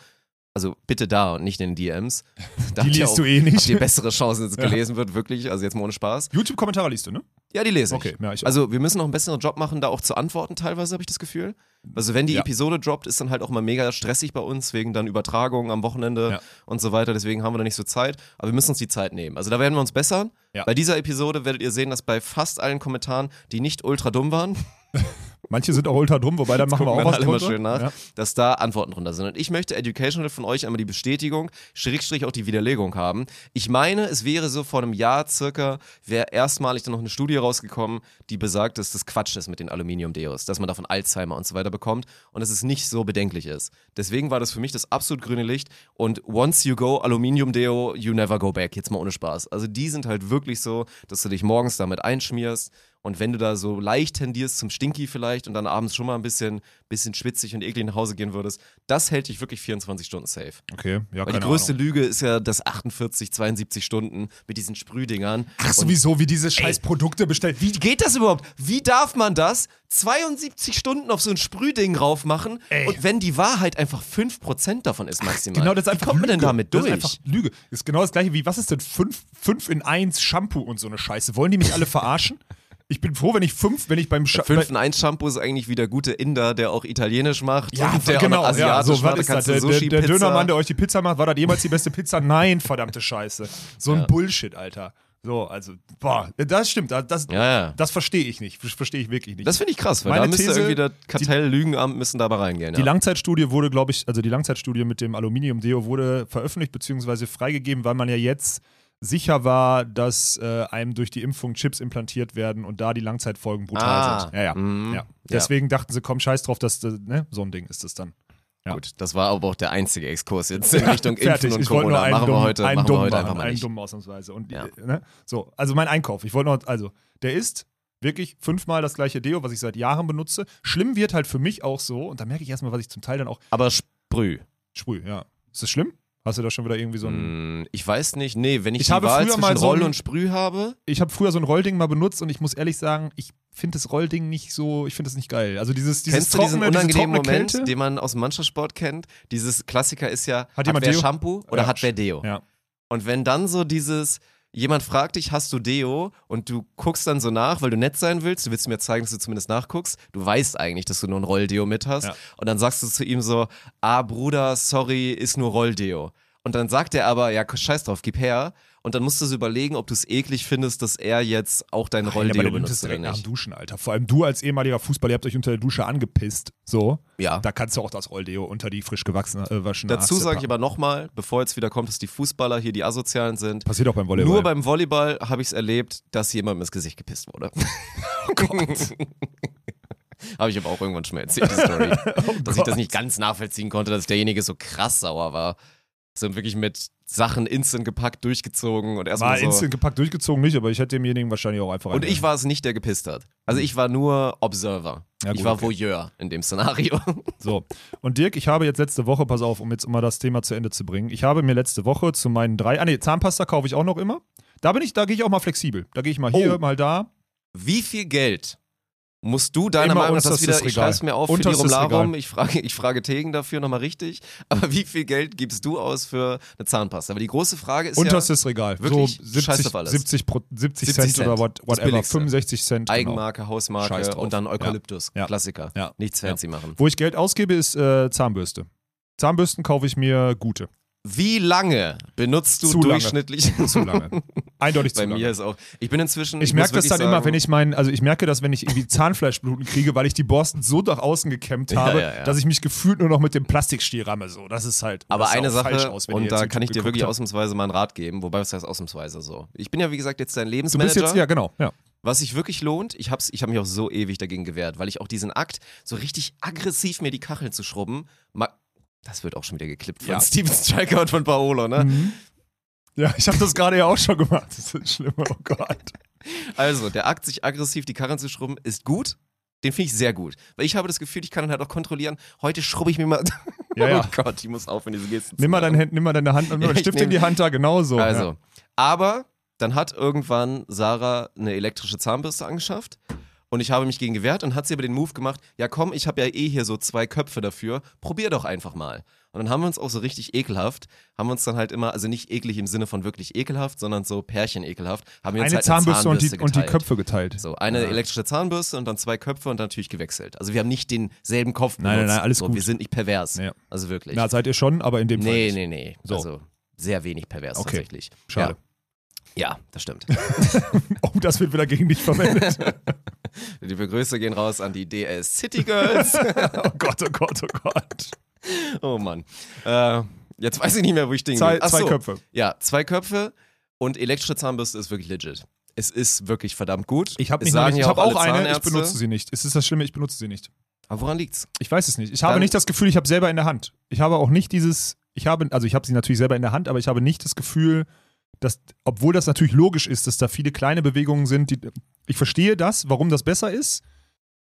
Also bitte da und nicht in den DMs. (laughs) Da Die liest auch- du eh Habt nicht. ihr bessere Chancen, dass es (laughs) Ja. gelesen wird, wirklich? Also jetzt mal ohne Spaß. YouTube-Kommentare liest du, ne? Ja, die lese ich. Okay, ja, ich auch. Also wir müssen noch einen besseren Job machen, da auch zu antworten teilweise, habe ich das Gefühl. Also wenn die Ja. Episode droppt, ist dann halt auch mal mega stressig bei uns, wegen dann Übertragungen am Wochenende Ja. und so weiter. Deswegen haben wir da nicht so Zeit. Aber wir müssen uns die Zeit nehmen. Also da werden wir uns bessern. Bei dieser Episode werdet ihr sehen, dass bei fast allen Kommentaren, die nicht ultra dumm waren, (laughs) Manche sind auch ultra dumm, wobei dann machen wir auch was alle immer drunter. schön nach, Ja. dass da Antworten drunter sind. Und ich möchte educational von euch einmal die Bestätigung, Schrägstrich auch die Widerlegung haben. Ich meine, es wäre so vor einem Jahr circa, wäre erstmalig dann noch eine Studie rausgekommen, die besagt, dass das Quatsch ist mit den Aluminium-Deos, dass man davon Alzheimer und so weiter bekommt und dass es nicht so bedenklich ist. Deswegen war das für mich das absolut grüne Licht und once you go Aluminium-Deo, you never go back. Jetzt mal ohne Spaß. Also die sind halt wirklich so, dass du dich morgens damit einschmierst und wenn du da so leicht tendierst zum Stinky vielleicht und dann abends schon mal ein bisschen, bisschen schwitzig und eklig nach Hause gehen würdest, das hält dich wirklich 24 Stunden safe. Okay, ja, Weil die größte Ahnung. Lüge ist ja das 48, 72 Stunden mit diesen Sprühdingern. Ach, sowieso, wie diese scheiß Produkte bestellt. wie geht das überhaupt? Wie darf man das 72 Stunden auf so ein Sprühding raufmachen Ey. und wenn die Wahrheit einfach 5% davon ist maximal? Genau, das ist wie einfach kommt man denn Lüge. damit Das durch? ist einfach Lüge. Das ist genau das gleiche wie, was ist denn 5 in 1 Shampoo und so eine Scheiße? Wollen die mich alle verarschen? Ich bin froh, wenn ich 5, wenn ich beim Scha 5 in 1 Shampoo ist eigentlich wie der gute Inder, der auch italienisch macht Ja, und der genau. auch noch ja, asiatisch so, macht. ist das? Der, der, Sushi, der Pizza. Dönermann, der euch die Pizza macht, war das jemals die beste Pizza? Nein, verdammte Scheiße. So ein Bullshit, Alter. So, also, boah, das stimmt. Das, Ja, ja. das verstehe ich nicht. Das verstehe ich wirklich nicht. Das finde ich krass, weil Meine da müsste These, irgendwie der Kartell-Lügenamt müssen dabei reingehen. Die Ja. Langzeitstudie wurde, glaube ich, also die Langzeitstudie mit dem Aluminium-Deo wurde veröffentlicht bzw. freigegeben, weil man ja jetzt sicher war, dass äh, einem durch die Impfung Chips implantiert werden und da die Langzeitfolgen brutal Ah, sind. Ja, ja. mhm. ja. Deswegen dachten sie, komm, scheiß drauf, dass das, ne, so ein Ding ist das dann. Ja. Gut, das war aber auch der einzige Exkurs jetzt in Richtung Impfen und Ich Corona. einen Machen wir heute, einen machen wir heute einfach mal einen nicht. dumm ausnahmsweise. Und, Ja. äh, ne? So, also mein Einkauf. Ich wollte noch, also, der ist wirklich fünfmal das gleiche Deo, was ich seit Jahren benutze. Schlimm wird halt für mich auch so, und da merke ich erstmal, was ich zum Teil dann auch Aber Sprüh. sprühe, ja. Ist das schlimm? Hast du da schon wieder irgendwie so ein. Mm, Ich weiß nicht. Nee, wenn ich, Ich die habe Wahl früher zwischen mal so Roll und Sprüh habe, Ich habe früher so ein Rollding mal benutzt und ich muss ehrlich sagen, ich finde das Rollding nicht so, ich finde das nicht geil. Also dieses, dieses kennst du diesen trockene, diese unangenehmen trockene Moment, Kälte? den man aus dem Mannschaftssport kennt? Dieses Klassiker ist ja, hat, jemand wer Deo? Shampoo oder Ja. hat wer Deo? Ja. Und wenn dann so dieses, jemand fragt dich, hast du Deo? Und du guckst dann so nach, weil du nett sein willst, du willst mir zeigen, dass du zumindest nachguckst. Du weißt eigentlich, dass du nur ein Rolldeo mit hast. Ja. Und dann sagst du zu ihm so, ah Bruder, sorry, ist nur Rolldeo. Und dann sagt er aber, ja, scheiß drauf, gib her. Und dann musst du so überlegen, ob du es eklig findest, dass er jetzt auch dein Nein, aber Rolldeo es benutzt oder direkt nach dem nicht. Duschen, Alter. Vor allem du als ehemaliger Fußballer, ihr habt euch unter der Dusche angepisst. So. Ja. Da kannst du auch das Rolldeo unter die frisch gewachsene äh, waschene Dazu sage ich aber nochmal, bevor jetzt wieder kommt, dass die Fußballer hier die Asozialen sind. Passiert auch beim Volleyball. Nur beim Volleyball habe ich es erlebt, dass jemand ins Gesicht gepisst wurde. (laughs) (laughs) habe ich aber auch irgendwann schon mal erzählt, die Story. (laughs) dass ich das nicht ganz nachvollziehen konnte, dass derjenige so krass sauer war. So wirklich mit Sachen instant gepackt, durchgezogen und War erstmal so. instant gepackt durchgezogen nicht, aber ich hätte demjenigen wahrscheinlich auch einfach und ich war es nicht, der gepisst hat. Also ich war nur Observer. Ja, ich gut, war okay. Voyeur in dem Szenario. (laughs) So. Und Dirk, ich habe jetzt letzte Woche, pass auf, um jetzt mal das Thema zu Ende zu bringen. Ich habe mir letzte Woche zu meinen drei, ah nee, Zahnpasta kaufe ich auch noch immer. Da bin ich, da gehe ich auch mal flexibel. Da gehe ich mal hier, Oh. mal da. Wie viel Geld musst du deiner Immer Meinung nach das unterstes wieder, ich Regal. schreib's mir auf für die Unterstes Rumlarum, ich frage, ich frage Tegen dafür nochmal richtig, aber wie viel Geld gibst du aus für eine Zahnpasta? Aber die große Frage ist Unterstes Regal. wirklich so scheiß 70, auf alles. 70, Pro- 70, 70 Cent, Cent. oder whatever. Billigste. 65 Cent. ja Genau. Eigenmarke, Hausmarke und dann Eukalyptus, Ja. Klassiker. Ja. Nichts Ja. fancy machen. Wo ich Geld ausgebe, ist äh, Zahnbürste. Zahnbürsten kaufe ich mir gute. Wie lange benutzt du Zu lange. durchschnittlich? (laughs) Zu lange. Eindeutig zu Bei lange. mir ist auch, ich bin inzwischen, Ich muss merke das dann immer, wenn ich meinen, also ich merke das, wenn ich irgendwie Zahnfleischbluten kriege, weil ich die Borsten so nach außen gekämmt Ja, habe, ja, ja. dass ich mich gefühlt nur noch mit dem Plastikstiel ramme. So, das ist halt. Aber eine Sache, aus, und da kann ich dir wirklich habt. ausnahmsweise mal einen Rat geben, wobei was heißt ausnahmsweise so. Ich bin ja wie gesagt jetzt dein Du Lebensmanager. bist jetzt, ja, genau. Ja. Was sich wirklich lohnt, ich habe ich hab mich auch so ewig dagegen gewehrt, weil ich auch diesen Akt, so richtig aggressiv mir die Kacheln zu schrubben, das wird auch schon wieder geklippt von Ja. Steven Stryker und von Paolo, ne? Mhm. Ja, ich habe das gerade ja auch schon gemacht. Das ist schlimm, oh Gott. Also, der Akt, sich aggressiv die Karren zu schrubben, ist gut. Den finde ich sehr gut. Weil ich habe das Gefühl, ich kann dann halt auch kontrollieren, heute schrubbe ich mir mal. (laughs) Ja, ja. Oh Gott, ich muss aufhören, diese Gesten Nimm mal, machen. dein, Hand- nimm mal deine Hand und nimm Ja, mal ich Stift nehm- in die Hand da, genauso. Also, Ja. aber dann hat irgendwann Sarah eine elektrische Zahnbürste angeschafft und ich habe mich gegen gewehrt und hat sie aber den Move gemacht, ja komm, ich habe ja eh hier so zwei Köpfe dafür, probier doch einfach mal. Und dann haben wir uns auch so richtig ekelhaft, haben wir uns dann halt immer, also nicht eklig im Sinne von wirklich ekelhaft, sondern so Pärchen ekelhaft, haben wir uns Eine halt Zahnbürste, und, die, Zahnbürste und die. Köpfe geteilt. So, eine Ja. elektrische Zahnbürste und dann zwei Köpfe und dann natürlich gewechselt. Also wir haben nicht denselben Kopf Nein, nein, benutzt. nein, alles so, gut. Wir sind nicht pervers. Ja. Also wirklich. Na, seid ihr schon, aber in dem Fall nee, nee, nee. So. Also sehr wenig pervers Okay. tatsächlich. Schade. Ja. Ja, das stimmt. (laughs) Oh, das wird wieder gegen dich verwendet. (laughs) Liebe Grüße gehen raus an die DS City Girls. (laughs) oh Gott, oh Gott, oh Gott. oh Mann. Äh, jetzt weiß ich nicht mehr, wo ich stehen Zwei, zwei. Köpfe. Ja, zwei Köpfe und elektrische Zahnbürste ist wirklich legit. Es ist wirklich verdammt gut. Ich habe habe auch alle eine, ich benutze sie nicht. Es ist das Schlimme, ich benutze sie nicht. Aber woran liegt's? Ich weiß es nicht. Ich habe Dann- nicht das Gefühl, ich habe selber in der Hand. Ich habe auch nicht dieses, ich habe, also ich habe sie natürlich selber in der Hand, aber ich habe nicht das Gefühl, dass, obwohl das natürlich logisch ist, dass da viele kleine Bewegungen sind, die, ich verstehe das, warum das besser ist,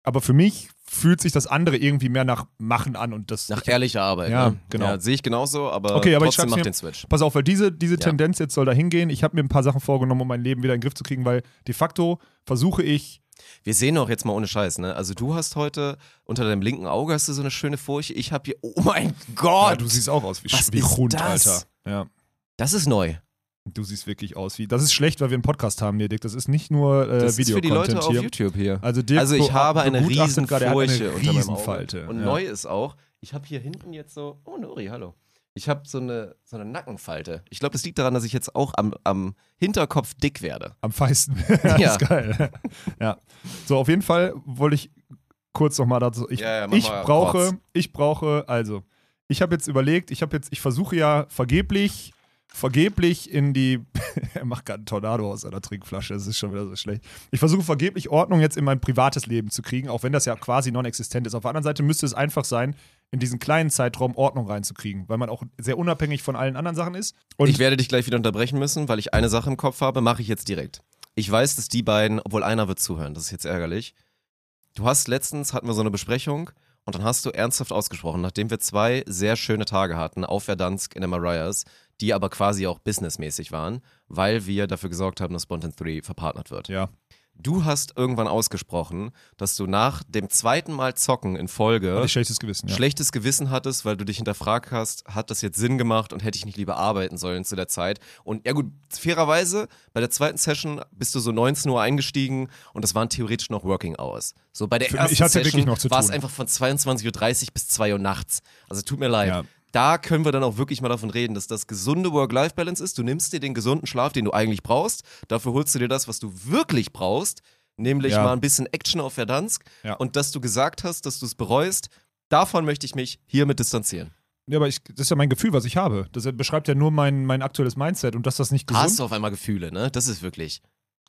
aber für mich fühlt sich das andere irgendwie mehr nach Machen an und das. Nach ehrlicher Arbeit. Ja, ne? genau. Ja, sehe ich genauso, aber, Okay, aber ich trotzdem schreib's mach mir- den Switch. Pass auf, weil diese, diese Ja. Tendenz jetzt soll da hingehen. Ich habe mir ein paar Sachen vorgenommen, um mein Leben wieder in den Griff zu kriegen, weil de facto versuche ich, Wir sehen doch jetzt mal ohne Scheiß, ne? Also du hast heute unter deinem linken Auge hast du so eine schöne Furche. Ich habe hier, oh mein Gott, ja, du siehst auch aus wie, Was wie Hund? Alter. Ja. das ist neu. Du siehst wirklich aus wie. Das ist schlecht, weil wir einen Podcast haben, hier, Dick. Das ist nicht nur äh, Das ist für die Leute auf hier. YouTube hier. Also, Dirk Also ich be- habe eine riesen Furche unter meinem Auge. Riesenfalte. Und ja. neu ist auch, ich habe hier hinten jetzt so, oh Nori, hallo. Ich habe so eine, so eine Nackenfalte. Ich glaube, das liegt daran, dass ich jetzt auch am, am Hinterkopf dick werde. Am feisten. (laughs) ja, Ja. ist geil. ja. So, auf jeden Fall wollte ich kurz nochmal dazu. Ich, Ja, ja, ich brauche, kurz. ich brauche, also, ich habe jetzt überlegt, ich habe jetzt, ich versuche ja vergeblich, vergeblich in die, (laughs) er macht gerade einen Tornado aus seiner Trinkflasche, das ist schon wieder so schlecht. Ich versuche vergeblich Ordnung jetzt in mein privates Leben zu kriegen, auch wenn das ja quasi non-existent ist. Auf der anderen Seite müsste es einfach sein, in diesen kleinen Zeitraum Ordnung reinzukriegen, weil man auch sehr unabhängig von allen anderen Sachen ist. Und ich werde dich gleich wieder unterbrechen müssen, weil ich eine Sache im Kopf habe, mache ich jetzt direkt. Ich weiß, dass die beiden, obwohl einer wird zuhören, das ist jetzt ärgerlich. Du hast letztens, hatten wir so eine Besprechung und dann hast du ernsthaft ausgesprochen, nachdem wir zwei sehr schöne Tage hatten auf Verdansk in der Marias, die aber quasi auch businessmäßig waren, weil wir dafür gesorgt haben, dass Spontan 3 verpartnert wird. ja, Du hast irgendwann ausgesprochen, dass du nach dem zweiten Mal zocken in Folge schlechtes Gewissen. Ja. schlechtes Gewissen hattest, weil du dich hinterfragt hast, hat das jetzt Sinn gemacht und hätte ich nicht lieber arbeiten sollen zu der Zeit? Und ja gut, fairerweise, bei der zweiten Session bist du so 19 Uhr eingestiegen und das waren theoretisch noch Working Hours. So bei der Für- ersten ich hatte Session war es einfach von 22.30 Uhr bis 2 Uhr nachts. Also tut mir leid. Ja. Da können wir dann auch wirklich mal davon reden, dass das gesunde Work-Life-Balance ist. Du nimmst dir den gesunden Schlaf, den du eigentlich brauchst. Dafür holst du dir das, was du wirklich brauchst, nämlich Ja. mal ein bisschen Action auf Verdansk. Ja. Und dass du gesagt hast, dass du es bereust, davon möchte ich mich hiermit distanzieren. Ja, aber ich, das ist ja mein Gefühl, was ich habe. Das beschreibt ja nur mein, mein aktuelles Mindset und dass das nicht gesund Hast du auf einmal Gefühle, ne? Das ist wirklich.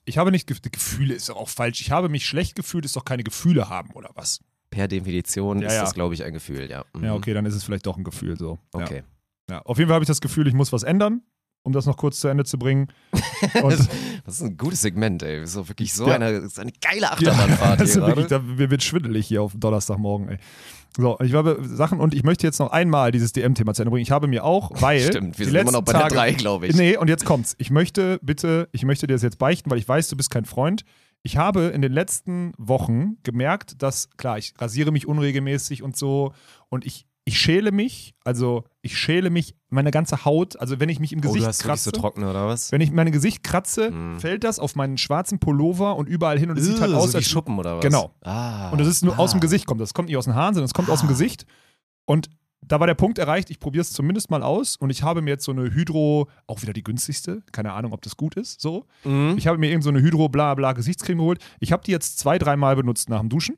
Ich habe nicht Ge Gefühle, ist auch falsch. Ich habe mich schlecht gefühlt, ist doch keine Gefühle haben oder was? Per Definition Ja, ist ja. das, glaube ich, ein Gefühl, ja. Mhm. Ja, okay, dann ist es vielleicht doch ein Gefühl so. Okay. Ja. ja. Auf jeden Fall habe ich das Gefühl, ich muss was ändern, um das noch kurz zu Ende zu bringen. (laughs) Und Das ist ein gutes Segment, ey. Das ist wirklich so Ja. eine, das eine geile Achterbahnfahrt das hier wirklich, da, mir wird schwindelig hier auf Donnerstagmorgen, ey. So, ich habe Sachen und ich möchte jetzt noch einmal dieses DM-Thema zu Ende bringen. Ich habe mir auch, (laughs) weil. Stimmt, wir die sind immer noch bei der Tage- 3, glaube ich. Nee, und jetzt kommt's. Ich möchte bitte, ich möchte dir das jetzt beichten, weil ich weiß, du bist kein Freund. Ich habe in den letzten Wochen gemerkt, dass, klar, ich rasiere mich unregelmäßig und so und ich, ich schäle mich, also ich schäle mich, meine ganze Haut, also wenn ich mich im Oh, Gesicht du hast kratze, so trocken, oder was? wenn ich mein Gesicht kratze, Mm. fällt das auf meinen schwarzen Pullover und überall hin und es sieht halt aus, so wie als Schuppen oder was? Genau. Ah. und das ist nur aus dem Ah. Gesicht kommt. Das kommt nicht aus dem Hahn, sondern es kommt aus dem Ah. Gesicht. Und da war der Punkt erreicht, ich probiere es zumindest mal aus und ich habe mir jetzt so eine Hydro, auch wieder die günstigste, keine Ahnung, ob das gut ist, so. Mhm. Ich habe mir irgend so eine Hydro bla bla Gesichtscreme geholt. Ich habe die jetzt zwei, dreimal benutzt nach dem Duschen.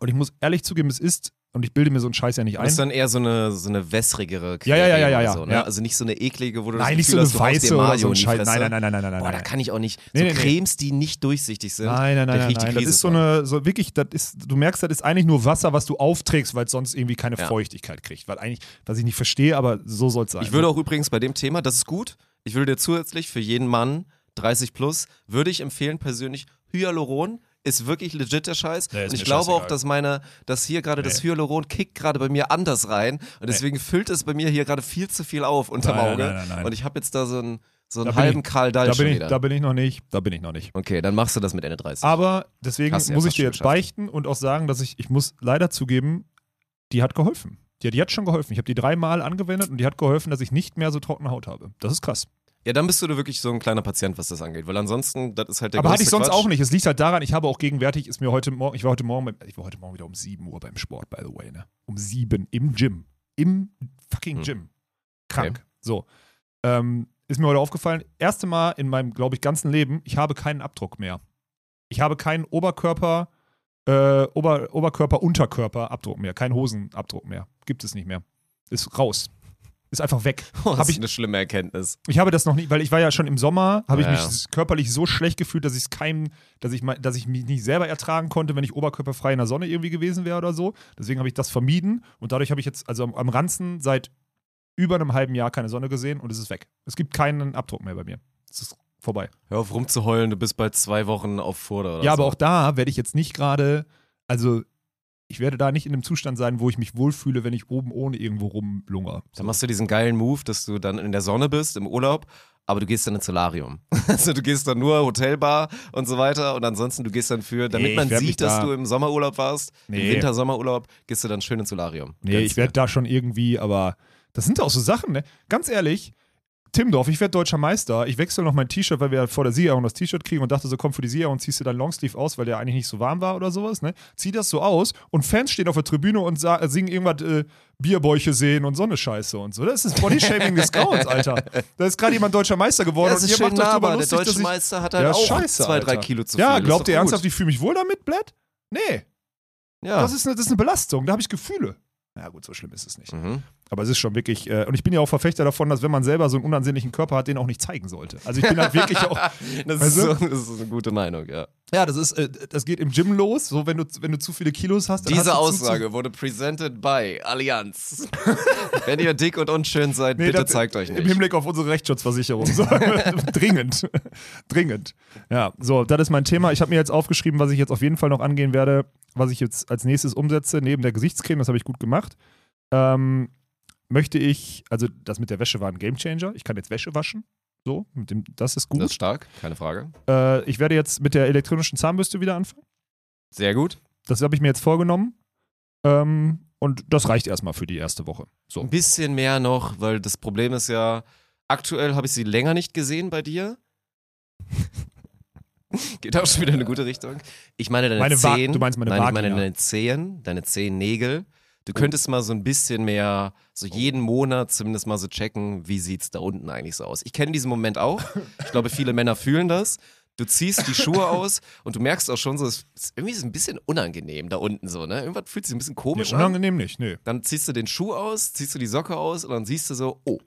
Und ich muss ehrlich zugeben, es ist, und ich bilde mir so einen Scheiß ja nicht Das ist ein. dann eher so eine, so eine wässrigere Ja, ja, ja, ja, ja, ja. So, ne? Ja. Also nicht so eine eklige, wo du Nein, das nicht so Gefühl eine hast, weiße oder so ein Scheiß. Nein, nein, nein, nein, nein, nein. Boah, da nein. kann ich auch nicht. So nee, nee. Cremes, die nicht durchsichtig sind. Nein, nein, da nein, krieg nein, nein. Das ist so eine, so wirklich, das ist, du merkst, das ist eigentlich nur Wasser, was du aufträgst, weil es sonst irgendwie keine Ja. Feuchtigkeit kriegt. Weil eigentlich, was ich nicht verstehe, aber so soll es sein. Ich würde auch übrigens bei dem Thema, das ist gut, ich würde dir zusätzlich für jeden Mann 30 plus, würde ich empfehlen persönlich Hyaluron. Ist wirklich legit der Scheiß. Ist und ich glaube auch, dass meine, dass hier gerade das Hyaluron kickt gerade bei mir anders rein. Und deswegen füllt es bei mir hier gerade viel zu viel auf unterm Nein, Auge. nein, nein, nein. Und ich habe jetzt da so einen, so einen halben ich- Karl Dahl da bin, ich, wieder. da bin ich noch nicht. Da bin ich noch nicht. okay, dann machst du das mit Ende 30. Aber deswegen muss ich dir jetzt geschafft. beichten und auch sagen, dass ich, ich muss leider zugeben, die hat geholfen. Die, die hat schon geholfen. Ich habe die dreimal angewendet und die hat geholfen, dass ich nicht mehr so trockene Haut habe. Das ist krass. Ja, dann bist du da wirklich so ein kleiner Patient, was das angeht. Weil ansonsten, das ist halt der Aber hatte ich sonst Quatsch. auch nicht. Es liegt halt daran, ich habe auch gegenwärtig, ist mir heute Morgen, ich war heute Morgen, ich war heute Morgen wieder um 7 Uhr beim Sport, by the way, ne? Um 7 im Gym. Im fucking Hm. Gym. Krank. So. Ähm, ist mir heute aufgefallen, erste Mal in meinem, glaube ich, ganzen Leben, ich habe keinen Abdruck mehr. Ich habe keinen Oberkörper, äh, Ober, Oberkörper, Unterkörper Abdruck mehr, keinen Hosenabdruck mehr. Gibt es nicht mehr. Ist raus. Ist einfach weg. Oh, (laughs) das Hab ist ich, eine schlimme Erkenntnis. ich habe das noch nie, weil ich war ja schon im Sommer, habe ich Ja, mich ja. körperlich so schlecht gefühlt, dass ich es keinem, dass ich, dass ich mich nicht selber ertragen konnte, wenn ich oberkörperfrei in der Sonne irgendwie gewesen wäre oder so. Deswegen habe ich das vermieden und dadurch habe ich jetzt also am, am Ranzen seit über einem halben Jahr keine Sonne gesehen und es ist weg. Es gibt keinen Abdruck mehr bei mir. Es ist vorbei. Hör auf rumzuheulen, du bist bald zwei Wochen auf Vorder. Oder ja, so. aber auch da werde ich jetzt nicht gerade, also ich werde da nicht in einem Zustand sein, wo ich mich wohlfühle, wenn ich oben ohne irgendwo rumlunger. Dann machst du diesen geilen Move, dass du dann in der Sonne bist, im Urlaub, aber du gehst dann ins Solarium. (laughs) Also du gehst dann nur Hotelbar und so weiter und ansonsten du gehst dann für, damit Nee, man sieht, dass da- du im Sommerurlaub warst, im Nee. Wintersommerurlaub, gehst du dann schön ins Solarium. Nee, Gönnst ich werde da schon irgendwie, aber das sind auch so Sachen, ne? Ganz ehrlich, Timdorf, ich werde deutscher Meister. Ich wechsle noch mein T-Shirt, weil wir vor der Siegerehrung das T-Shirt kriegen und dachte so, komm für die Siegerehrung ziehst du dein Longsleeve aus, weil der eigentlich nicht so warm war oder sowas, ne? Zieh das so aus und Fans stehen auf der Tribüne und äh, singen irgendwas äh, Bierbäuche sehen und so eine Scheiße und so. Das ist Bodyshaming des Grauens, Alter. Da ist gerade jemand deutscher Meister geworden Ja, das und ist ihr macht euch drüber aber der lustig, deutsche Meister hat halt Ja, auch scheiße, zwei, drei Alter. Kilo zu viel. Ja, glaubt ihr ernsthaft, ich fühle mich wohl damit, Blatt? Nee, Ja. das, ist eine, das ist eine Belastung, da habe ich Gefühle. Ja gut, so schlimm ist es nicht. mhm. Aber es ist schon wirklich, äh, und ich bin ja auch Verfechter davon, dass wenn man selber so einen unansehnlichen Körper hat, den auch nicht zeigen sollte. Also ich bin halt wirklich auch. (laughs) das, ist so, das ist eine gute Meinung, ja. Ja, das ist, äh, das geht im Gym los. So, wenn du, wenn du zu viele Kilos hast, Diese hast du zu- Aussage wurde presented by Allianz. (laughs) Wenn ihr dick und unschön seid, Nee, bitte das- zeigt euch Im nicht. Hinblick auf unsere Rechtsschutzversicherung. So, (laughs) dringend. Dringend. Ja, so, das ist mein Thema. Ich habe mir jetzt aufgeschrieben, was ich jetzt auf jeden Fall noch angehen werde, was ich jetzt als nächstes umsetze, neben der Gesichtscreme, das habe ich gut gemacht. Ähm, möchte ich, also das mit der Wäsche war ein Gamechanger. Ich kann jetzt Wäsche waschen. So, mit dem, das ist gut. Das ist stark, keine Frage. Äh, ich werde jetzt mit der elektronischen Zahnbürste wieder anfangen. Sehr gut. Das habe ich mir jetzt vorgenommen. Ähm, und das reicht erstmal für die erste Woche. So. Ein bisschen mehr noch, weil das Problem ist ja, aktuell habe ich sie länger nicht gesehen bei dir. (laughs) Geht auch schon wieder in eine gute Richtung. Ich meine deine Meine Zehen. du meinst meine Nein, ich meine deine Zehen, deine Zehennägel. Du könntest mal so ein bisschen mehr, so jeden Monat zumindest mal so checken, wie sieht's da unten eigentlich so aus. Ich kenne diesen Moment auch. Ich glaube, viele (laughs) Männer fühlen das. Du ziehst die Schuhe aus und du merkst auch schon so, es ist irgendwie so ein bisschen unangenehm da unten so, ne? Irgendwas fühlt sich ein bisschen Nee, komisch an. unangenehm nicht, nee. Dann ziehst du den Schuh aus, ziehst du die Socke aus und dann siehst du so, oh.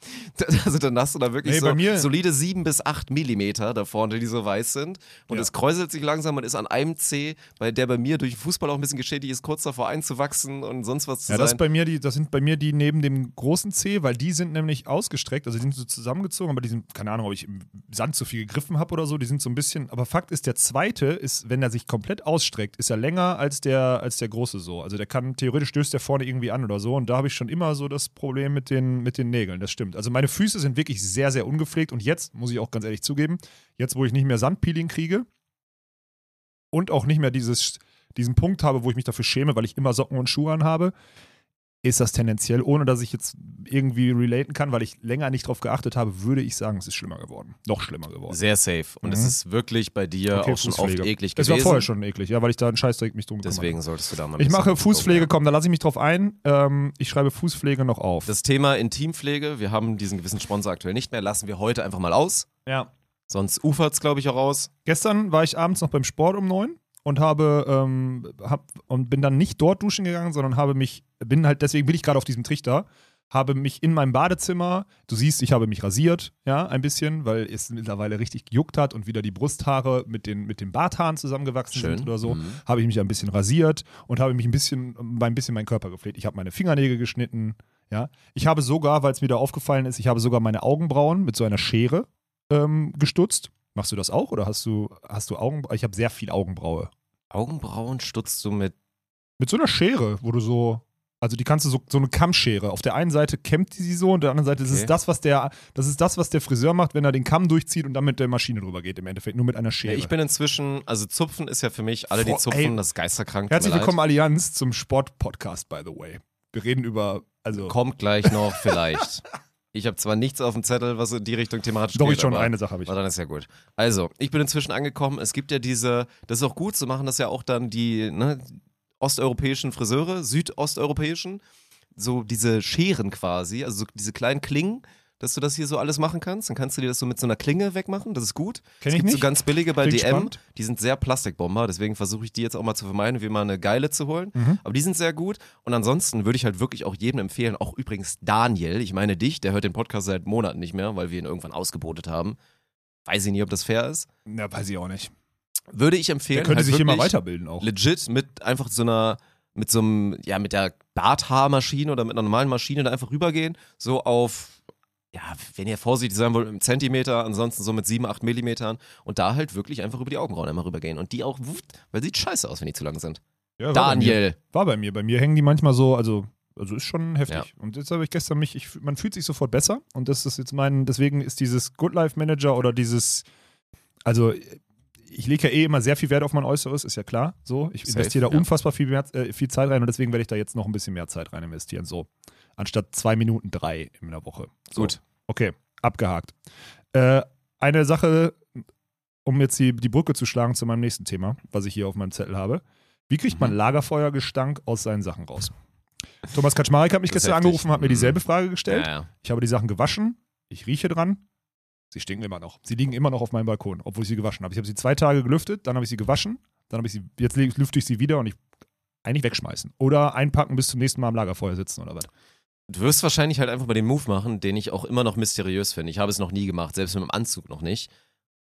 (laughs) Also dann hast du da wirklich Nee, so mir- solide sieben bis acht Millimeter da vorne, die so weiß sind. Und Ja. es kräuselt sich langsam und ist an einem Zeh, bei der bei mir durch den Fußball auch ein bisschen geschädigt ist, kurz davor einzuwachsen und sonst was zu Ja, das, sein. bei mir die, das sind bei mir die neben dem großen C, weil die sind nämlich ausgestreckt, also die sind so zusammengezogen, aber die sind, keine Ahnung, ob ich im Sand zu viel gegriffen habe oder so, die sind so ein bisschen, aber Fakt ist, der zweite ist, wenn er sich komplett ausstreckt, ist er länger als der, als der große so. Also der kann, theoretisch stößt der vorne irgendwie an oder so und da habe ich schon immer so das Problem mit den, mit den Nägeln, das stimmt. Also meine Füße sind wirklich sehr, sehr ungepflegt und jetzt, muss ich auch ganz ehrlich zugeben, jetzt, wo ich nicht mehr Sandpeeling kriege und auch nicht mehr dieses, diesen Punkt habe, wo ich mich dafür schäme, weil ich immer Socken und Schuhe anhabe, ist das tendenziell, ohne dass ich jetzt irgendwie relaten kann, weil ich länger nicht drauf geachtet habe, würde ich sagen, es ist schlimmer geworden. Noch schlimmer geworden. Sehr safe. Und Mhm. es ist wirklich bei dir Okay, auch schon oft eklig Es gewesen. war vorher schon eklig, ja, weil ich da einen Scheißdreck mich drum gekümmert Deswegen habe. solltest du da mal Ich mache Fußpflege, komm, da lasse ich mich drauf ein. Ähm, ich schreibe Fußpflege noch auf. Das Thema Intimpflege, wir haben diesen gewissen Sponsor aktuell nicht mehr, lassen wir heute einfach mal aus. ja. Sonst ufert es, glaube ich, auch aus. Gestern war ich abends noch beim Sport um neun und habe ähm, hab, und bin dann nicht dort duschen gegangen, sondern habe mich, bin halt, deswegen bin ich gerade auf diesem Trichter, habe mich in meinem Badezimmer, du siehst, ich habe mich rasiert, ja, ein bisschen, weil es mittlerweile richtig gejuckt hat und wieder die Brusthaare mit den, mit den Barthaaren zusammengewachsen Schön. sind oder so, Mhm. habe ich mich ein bisschen rasiert und habe mich ein bisschen, ein bisschen meinen Körper gepflegt. Ich habe meine Fingernägel geschnitten, ja. Ich habe sogar, weil es mir da aufgefallen ist, ich habe sogar meine Augenbrauen mit so einer Schere ähm, gestutzt. Machst du das auch oder hast du, hast du Augenbrauen? Ich habe sehr viel Augenbraue. Augenbrauen stutzt du mit. Mit so einer Schere, wo du so, also die kannst du so, so eine Kammschere. Auf der einen Seite kämmt die sie so und auf der anderen Seite, Okay. ist das, was der, das ist das, was der Friseur macht, wenn er den Kamm durchzieht und dann mit der Maschine drüber geht, im Endeffekt, nur mit einer Ja, Schere. ich bin inzwischen, also Zupfen ist ja für mich, alle die Vor- zupfen, ey. das ist geisterkrank. Herzlich leid. willkommen, Allianz, zum Sport-Podcast, by the way. Wir reden über, also, Kommt gleich noch, vielleicht. (laughs) Ich habe zwar nichts auf dem Zettel, was in die Richtung thematisch doch, geht, ich schon aber eine Sache habe ich. Aber dann ist ja gut. Also, ich bin inzwischen angekommen. Es gibt ja diese, das ist auch gut, so machen das ja auch dann die ne, osteuropäischen Friseure, südosteuropäischen, so diese Scheren quasi, also so diese kleinen Klingen, dass du das hier so alles machen kannst. Dann kannst du dir das so mit so einer Klinge wegmachen, das ist gut. Kenn es gibt so nicht. ganz billige bei Klingt DM, spannend. die sind sehr Plastikbomber, deswegen versuche ich die jetzt auch mal zu vermeiden, wie mal eine geile zu holen. Mhm. Aber die sind sehr gut. Und ansonsten würde ich halt wirklich auch jedem empfehlen, auch übrigens Daniel, ich meine dich, der hört den Podcast seit Monaten nicht mehr, weil wir ihn irgendwann ausgebotet haben. Weiß ich nicht, ob das fair ist. Na, weiß ich auch nicht. Würde ich empfehlen. Der könnte halt sich immer weiterbilden auch. Legit mit einfach so einer, mit so einem, ja, mit der Barthaarmaschine oder mit einer normalen Maschine da einfach rübergehen, so auf, ja, wenn ihr vorsichtig sein wollt, im Zentimeter, ansonsten so mit 7, 8 Millimetern und da halt wirklich einfach über die Augenbrauen einmal rübergehen und die auch, weil sieht scheiße aus, wenn die zu lang sind. Ja, war bei. Daniel. War bei mir. Bei mir hängen die manchmal so, also, also ist schon heftig. Und jetzt habe ich gestern mich, ich, man fühlt sich sofort besser. Und das ist jetzt mein, deswegen ist dieses Good Life Manager oder dieses, also ich lege ja eh immer sehr viel Wert auf mein Äußeres, ist ja klar. So, ich Safe, investiere da ja. unfassbar viel, mehr, äh, viel Zeit rein und deswegen werde ich da jetzt noch ein bisschen mehr Zeit rein investieren. So, anstatt zwei Minuten drei in der Woche. So. Gut. Okay, abgehakt. Äh, eine Sache, um jetzt die, die Brücke zu schlagen zu meinem nächsten Thema, was ich hier auf meinem Zettel habe. Wie kriegt man Mhm. Lagerfeuergestank aus seinen Sachen raus? Thomas Kaczmarek hat mich gestern heftig. angerufen, hat mir Mhm. dieselbe Frage gestellt. Ja, ja. Ich habe die Sachen gewaschen, ich rieche dran, sie stinken immer noch. Sie liegen immer noch auf meinem Balkon, obwohl ich sie gewaschen habe. Ich habe sie zwei Tage gelüftet, dann habe ich sie gewaschen, dann habe ich sie, jetzt lüfte ich sie wieder und ich eigentlich wegschmeißen. Oder einpacken bis zum nächsten Mal am Lagerfeuer sitzen oder was. Du wirst wahrscheinlich halt einfach mal den Move machen, den ich auch immer noch mysteriös finde. Ich habe es noch nie gemacht, selbst mit dem Anzug noch nicht.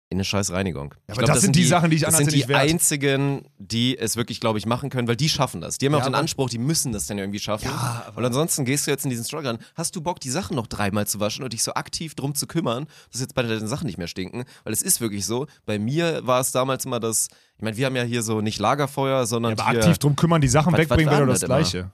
In eine scheiß Reinigung. Ja, aber glaub, das sind die Sachen, die ich Das anders sind die nicht wert. einzigen, die es wirklich, glaube ich, machen können, weil die schaffen das. Die haben ja Ja, auch den Anspruch, die müssen das dann irgendwie schaffen. Ja, und ansonsten gehst du jetzt in diesen Struggle an. Hast du Bock, die Sachen noch dreimal zu waschen und dich so aktiv drum zu kümmern, dass jetzt bei deinen Sachen nicht mehr stinken? Weil es ist wirklich so. Bei mir war es damals immer das, ich meine, wir haben ja hier so nicht Lagerfeuer, sondern aber hier, aktiv drum kümmern, die Sachen Was- wegbringen, wäre das das immer?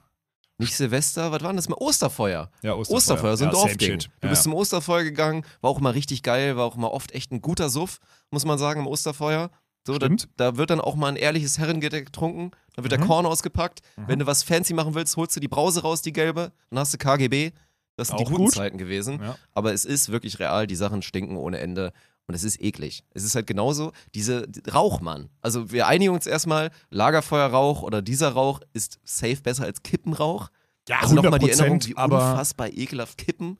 Nicht Silvester, was war denn das mal? Osterfeuer. Ja, Osterfeuer, so ein ja, Dorfding. Du ja. bist zum Osterfeuer gegangen, war auch immer richtig geil, war auch immer oft echt ein guter Suff, muss man sagen, im Osterfeuer. So, da, da wird dann auch mal ein ehrliches Herrengedeck getrunken, da wird der Mhm. Korn ausgepackt. Wenn du was fancy machen willst, holst du die Brause raus, die gelbe, dann hast du KGB. Das sind die Auch guten gut. Zeiten gewesen. Ja. Aber es ist wirklich real, die Sachen stinken ohne Ende. Und es ist eklig. Es ist halt genauso, diese die- Rauchmann. Also wir einigen uns erstmal, Lagerfeuerrauch oder dieser Rauch ist safe besser als Kippenrauch. Ja, Also nochmal die 100%, Erinnerung, wie unfassbar ekelhaft Kippen.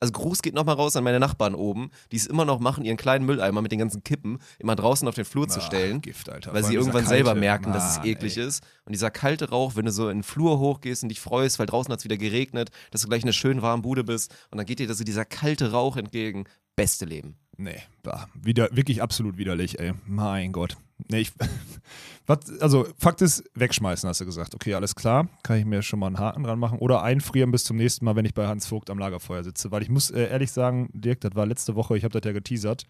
Also Gruß geht nochmal raus an meine Nachbarn oben, die es immer noch machen, ihren kleinen Mülleimer mit den ganzen Kippen immer draußen auf den Flur zu Ah, stellen. Gift, Alter. Weil Vor sie irgendwann dieser selber kalte- merken, dass es eklig ey. ist. Und dieser kalte Rauch, wenn du so in den Flur hochgehst und dich freust, weil draußen hat es wieder geregnet, dass du gleich in einer schönen warmen Bude bist und dann geht dir so dieser kalte Rauch entgegen. Beste Leben. Nee, bah, wieder, wirklich absolut widerlich, ey. Mein Gott. Nee, ich, (laughs) was, also, Fakt ist, wegschmeißen, hast du gesagt. Okay, alles klar. Kann ich mir schon mal einen Haken dran machen. Oder einfrieren bis zum nächsten Mal, wenn ich bei Hans Vogt am Lagerfeuer sitze. Weil ich muss äh, ehrlich sagen, Dirk, das war letzte Woche, ich habe das ja geteasert.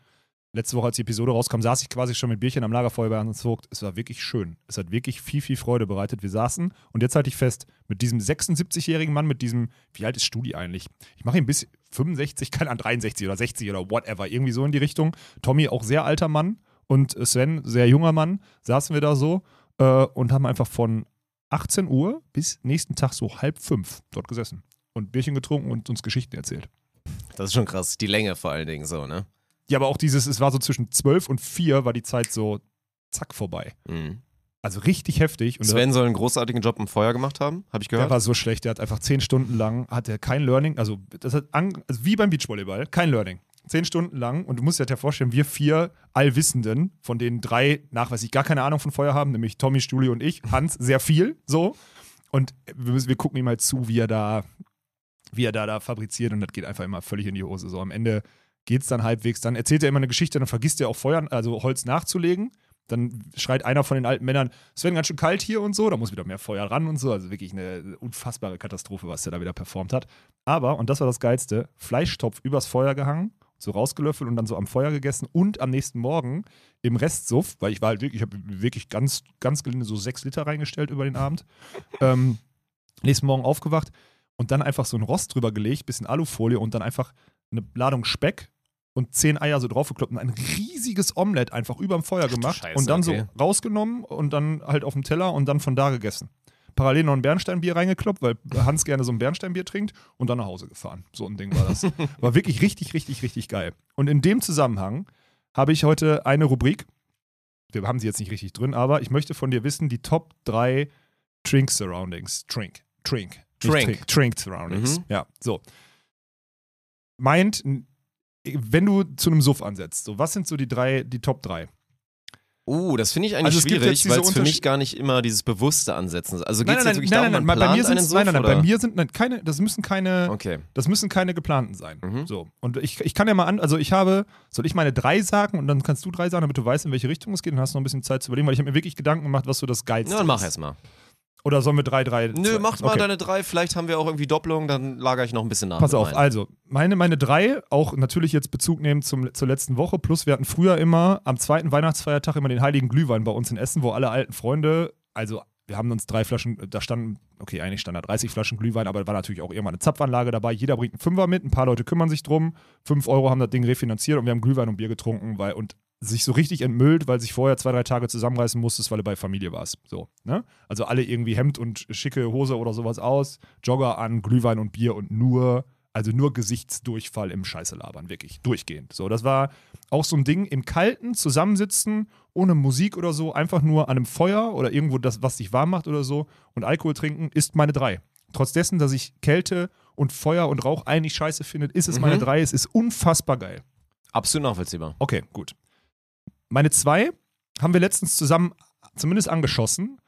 Letzte Woche, als die Episode rauskam, saß ich quasi schon mit Bierchen am Lagerfeuer bei Hans Vogt. Es war wirklich schön. Es hat wirklich viel, viel Freude bereitet. Wir saßen und jetzt halte ich fest, mit diesem 76-jährigen Mann, mit diesem, wie alt ist Studi eigentlich? Ich mache ihn bis 65, keine Ahnung, 63 oder 60 oder whatever, irgendwie so in die Richtung. Tommy auch sehr alter Mann und Sven sehr junger Mann, saßen wir da so äh, und haben einfach von 18 Uhr bis nächsten Tag so halb fünf dort gesessen und Bierchen getrunken und uns Geschichten erzählt. Das ist schon krass. Die Länge vor allen Dingen so, ne? Ja, aber auch dieses, es war so zwischen 12 und 4 war die Zeit so zack vorbei. Mhm. Also richtig heftig. Und Sven soll einen großartigen Job im Feuer gemacht haben, habe ich gehört. der war so schlecht, der hat einfach 10 Stunden lang, hat er kein Learning, also das hat an, also wie beim Beachvolleyball, kein Learning. 10 Stunden lang und du musst dir halt ja vorstellen, wir vier Allwissenden, von denen drei nachweislich gar keine Ahnung von Feuer haben, nämlich Tommy, Stuli und ich, Hans sehr viel, so. Und wir, müssen, wir gucken ihm halt zu, wie er da, wie er da, da fabriziert und das geht einfach immer völlig in die Hose. So am Ende geht es dann halbwegs. Dann erzählt er immer eine Geschichte, dann vergisst er auch Feuer, also Holz nachzulegen. Dann schreit einer von den alten Männern, es wird ganz schön kalt hier und so, da muss wieder mehr Feuer ran und so. Also wirklich eine unfassbare Katastrophe, was der da wieder performt hat. Aber, und das war das Geilste, Fleischtopf übers Feuer gehangen, so rausgelöffelt und dann so am Feuer gegessen und am nächsten Morgen im Restsuff, weil ich war halt wirklich, ich habe wirklich ganz, ganz gelinde so sechs Liter reingestellt über den Abend. (laughs) ähm, nächsten Morgen aufgewacht und dann einfach so ein Rost drüber gelegt, bisschen Alufolie und dann einfach eine Ladung Speck und zehn Eier so draufgekloppt und ein riesiges Omelett einfach überm Feuer du gemacht Scheiße, und dann okay. so rausgenommen und dann halt auf dem Teller und dann von da gegessen. Parallel noch ein Bernsteinbier reingekloppt, weil Hans gerne so ein Bernsteinbier trinkt und dann nach Hause gefahren. So ein Ding war das. (laughs) War wirklich richtig, richtig, richtig geil. Und in dem Zusammenhang habe ich heute eine Rubrik. Wir haben sie jetzt nicht richtig drin, aber ich möchte von dir wissen, die Top 3 Trink Surroundings. Trink. Trink. Trink. Trink, Surroundings. Mhm. Ja, so. meint, wenn du zu einem Suff ansetzt, so, was sind so die drei, die Top 3? Uh, das finde ich eigentlich Also schwierig, weil es für mich gar nicht immer dieses bewusste Ansetzen ist. Also geht es jetzt wirklich nein, nein, darum, nein, bei mir sind Suff, nein, nein, nein, bei mir sind nein, keine, das müssen keine, Okay. das müssen keine geplanten sein. Mhm. So. Und ich, ich kann ja mal an, also ich habe, soll ich meine drei sagen und dann kannst du drei sagen, damit du weißt, in welche Richtung es geht und hast noch ein bisschen Zeit zu überlegen, weil ich habe mir wirklich Gedanken gemacht, was so das Geilste Ja, dann mach ist. erst mal. Oder sollen wir drei, drei? Nö, zwei? mach mal Okay. deine drei, vielleicht haben wir auch irgendwie Doppelung, dann lagere ich noch ein bisschen nach. Pass auf, meinen. also meine, meine drei, auch natürlich jetzt Bezug nehmen zum, zur letzten Woche, plus wir hatten früher immer am zweiten Weihnachtsfeiertag immer den heiligen Glühwein bei uns in Essen, wo alle alten Freunde, also wir haben uns drei Flaschen, da standen, okay, eigentlich stand da 30 Flaschen Glühwein, aber da war natürlich auch irgendwann eine Zapfanlage dabei. Jeder bringt einen Fünfer mit, ein paar Leute kümmern sich drum. Fünf Euro haben das Ding refinanziert und wir haben Glühwein und Bier getrunken, weil und sich so richtig entmüllt, weil sich vorher zwei, drei Tage zusammenreißen musstest, weil du bei Familie warst. So, ne? Also alle irgendwie Hemd und schicke Hose oder sowas aus, Jogger an, Glühwein und Bier und nur, also nur Gesichtsdurchfall im Scheiße labern, wirklich, durchgehend. So, das war auch so ein Ding im Kalten zusammensitzen, ohne Musik oder so, einfach nur an einem Feuer oder irgendwo das, was dich warm macht oder so und Alkohol trinken, ist meine drei. Trotz dessen, dass ich Kälte und Feuer und Rauch eigentlich scheiße finde, ist es meine Mhm. drei. Es ist unfassbar geil. Absolut nachvollziehbar. Okay, gut. Meine zwei haben wir letztens zusammen zumindest angeschossen.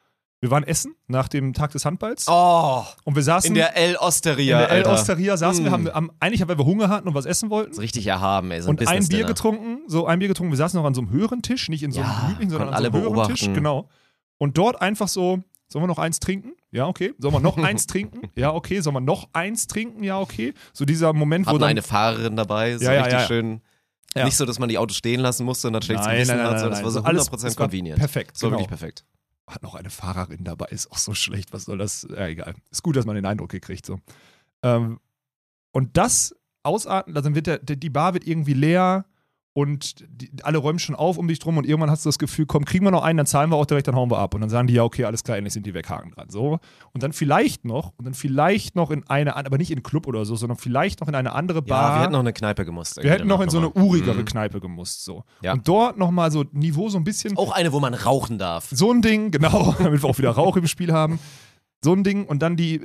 Wir waren essen nach dem Tag des Handballs Oh, und wir saßen in der El in Osteria, der El Alter. Osteria saßen wir, Mm. haben, wir- haben eigentlich, weil wir Hunger hatten und was essen wollten. Das ist richtig erhaben, ey. So ein und ein Bier getrunken, so ein Bier getrunken. Wir saßen noch an so einem höheren Tisch, nicht in so einem Ja, gemütlichen, sondern an so einem höheren Tisch. Genau. Und dort einfach so, sollen wir noch eins trinken? Ja, okay. Sollen wir noch (laughs) eins trinken? Ja, okay. Sollen wir noch eins trinken? Ja, okay. So dieser Moment, wo Hatten dann eine Fahrerin dabei, so Ja, ja, richtig ja. schön. Ja. Nicht so, dass man die Autos stehen lassen musste und dann schlechtes Nein, Gewissen nein, nein, hat, sondern das war so nein. Alles- 100% es war convenient. perfekt, So genau. wirklich perfekt. hat noch eine Fahrerin dabei, ist auch so schlecht. Was soll das? Ja, egal. Ist gut, dass man den Eindruck hier kriegt. So. Ähm, und das ausatmen, also dann wird der, die Bar wird irgendwie leer und die, alle räumen schon auf um dich drum und irgendwann hast du das Gefühl, komm, kriegen wir noch einen, dann zahlen wir auch direkt, dann hauen wir ab. Und dann sagen die, ja, okay, alles klar, endlich sind die weg, Haken dran. So. Und dann vielleicht noch, und dann vielleicht noch in eine, aber nicht in einen Club oder so, sondern vielleicht noch in eine andere Bar. Ja, wir hätten noch eine Kneipe gemusst. Wir hätten noch in so eine urigere Mhm. Kneipe gemusst. So. Ja. Und dort nochmal so Niveau so ein bisschen. Auch eine, wo man rauchen darf. So ein Ding, genau, (laughs) damit wir auch wieder Rauch im Spiel haben. So ein Ding und dann die,